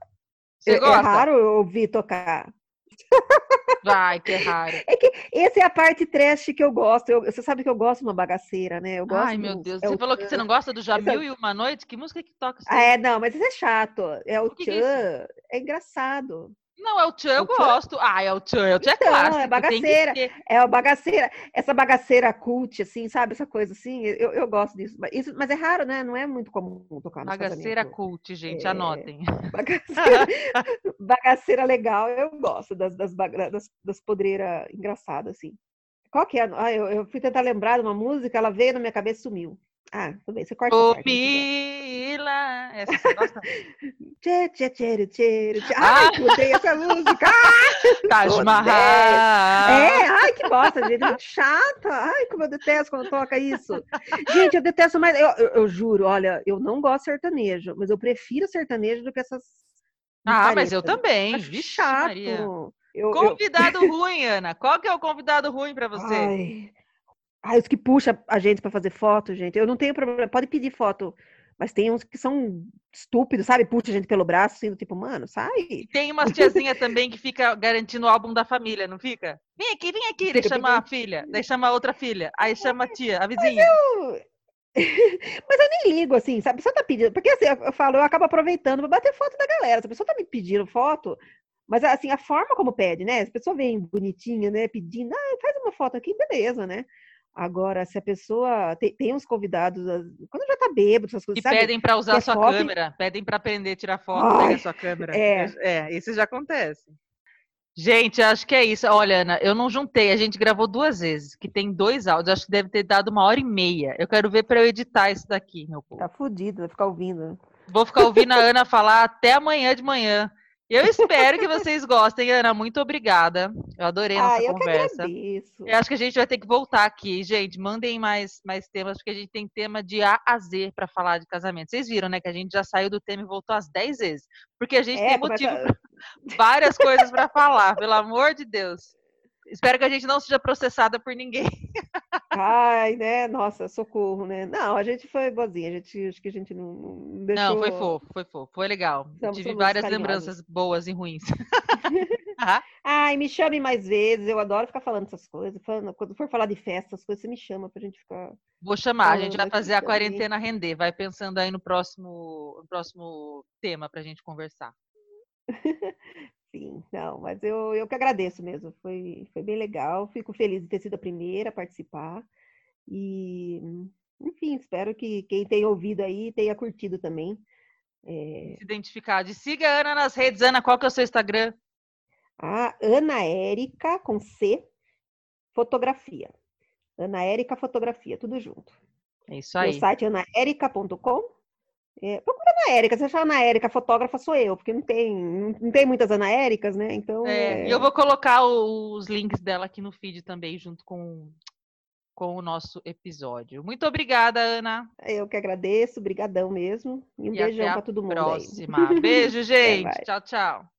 Você é, gosta? é raro ouvir tocar. Vai, que é raro. É que essa é a parte trash que eu gosto. Eu, você sabe que eu gosto de uma bagaceira, né? Eu gosto Ai, meu Deus. É você falou que você não gosta do Jamil e Uma Noite? Que música que toca? Ah, é, não, mas isso é chato. É o, Tchan. É, é engraçado. Não, é o Tchan, eu gosto. Ah, é o Tchan, é o Tchan é então, clássico. É bagaceira. É o bagaceira. Essa bagaceira cult, assim, sabe? Essa coisa assim. Eu, eu gosto disso. Isso, mas é raro, né? Não é muito comum tocar no Bagaceira cult, gente, é... anotem. Bagaceira, bagaceira legal, eu gosto das, das, das, das podreiras engraçadas, assim. Qual que é? Ah, eu, eu fui tentar lembrar de uma música, ela veio na minha cabeça e sumiu. Ah, tudo bem, você corta Ô, Pila! Essa você gosta? tchê, tchê, tchê, tchê, tchê. Ai, ah! essa música! Taj Mahal! É, ai, que bosta, gente, muito chata. Ai, como eu detesto quando toca isso. Gente, eu detesto mais, eu, eu, eu juro, olha, eu não gosto de sertanejo, mas eu prefiro sertanejo do que essas... Ah, mas eu também. Acho Vixe, chato. Eu, convidado eu... ruim, Ana. Qual que é o convidado ruim para você? Ai, Ai, os que puxam a gente para fazer foto, gente. Eu não tenho problema, pode pedir foto. Mas tem uns que são estúpidos, sabe? Puxa a gente pelo braço, assim, do tipo, mano, sai. Tem umas tiazinha também que fica garantindo o álbum da família, não fica? Vem aqui, vem aqui, deixa chama a filha, daí chama a outra filha, aí chama a tia, a vizinha. Mas eu... Mas eu nem ligo, assim, sabe? A pessoa tá pedindo, porque assim, eu falo, eu acabo aproveitando para bater foto da galera. Se a pessoa tá me pedindo foto, mas assim, a forma como pede, né? Se a pessoa vem bonitinha, né, pedindo, ah, faz uma foto aqui, beleza, né? Agora, se a pessoa tem, tem uns convidados, quando já tá bêbado, essas coisas, e sabe? pedem para usar a sua foto... câmera, pedem para aprender a tirar foto, pega a sua câmera. É. é, isso já acontece. Gente, acho que é isso. Olha, Ana, eu não juntei, a gente gravou duas vezes, que tem dois áudios, acho que deve ter dado uma hora e meia. Eu quero ver para eu editar isso daqui, meu povo. Tá fudido, vai ficar ouvindo. Vou ficar ouvindo a Ana falar até amanhã de manhã. Eu espero que vocês gostem, Ana. Muito obrigada. Eu adorei a nossa ah, eu conversa. Eu acho que a gente vai ter que voltar aqui, gente. Mandem mais, mais temas, porque a gente tem tema de A a Z para falar de casamento. Vocês viram, né, que a gente já saiu do tema e voltou às 10 vezes. Porque a gente é, tem motivo começa... várias coisas para falar, pelo amor de Deus. Espero que a gente não seja processada por ninguém. Ai, né? Nossa, socorro, né? Não, a gente foi boazinha. A gente, acho que a gente não, não deixou... Não, foi fofo, foi fofo. Foi legal. Somos, Tive várias carinhosos. lembranças boas e ruins. Ai, me chame mais vezes. Eu adoro ficar falando essas coisas. Falando, quando for falar de festa, essas coisas, você me chama pra gente ficar. Vou chamar, a gente vai fazer a quarentena render. Vai pensando aí no próximo, no próximo tema pra gente conversar. Sim, não, mas eu, eu que agradeço mesmo. Foi, foi bem legal. Fico feliz de ter sido a primeira a participar. E, enfim, espero que quem tem ouvido aí tenha curtido também. É... Se identificado. E siga a Ana nas redes. Ana, qual que é o seu Instagram? A Ana Érica com C, fotografia. Ana Érica Fotografia, tudo junto. É isso aí. O site é anaérica.com. É, procura Ana Érica, se achar Ana Érica, fotógrafa sou eu, porque não tem, não tem muitas Ana Éricas, né? Então. É, é... Eu vou colocar os links dela aqui no feed também, junto com, com o nosso episódio. Muito obrigada, Ana. Eu que agradeço, brigadão mesmo. E um e beijão para todo mundo. Próxima. Aí. Beijo, gente. tchau, tchau.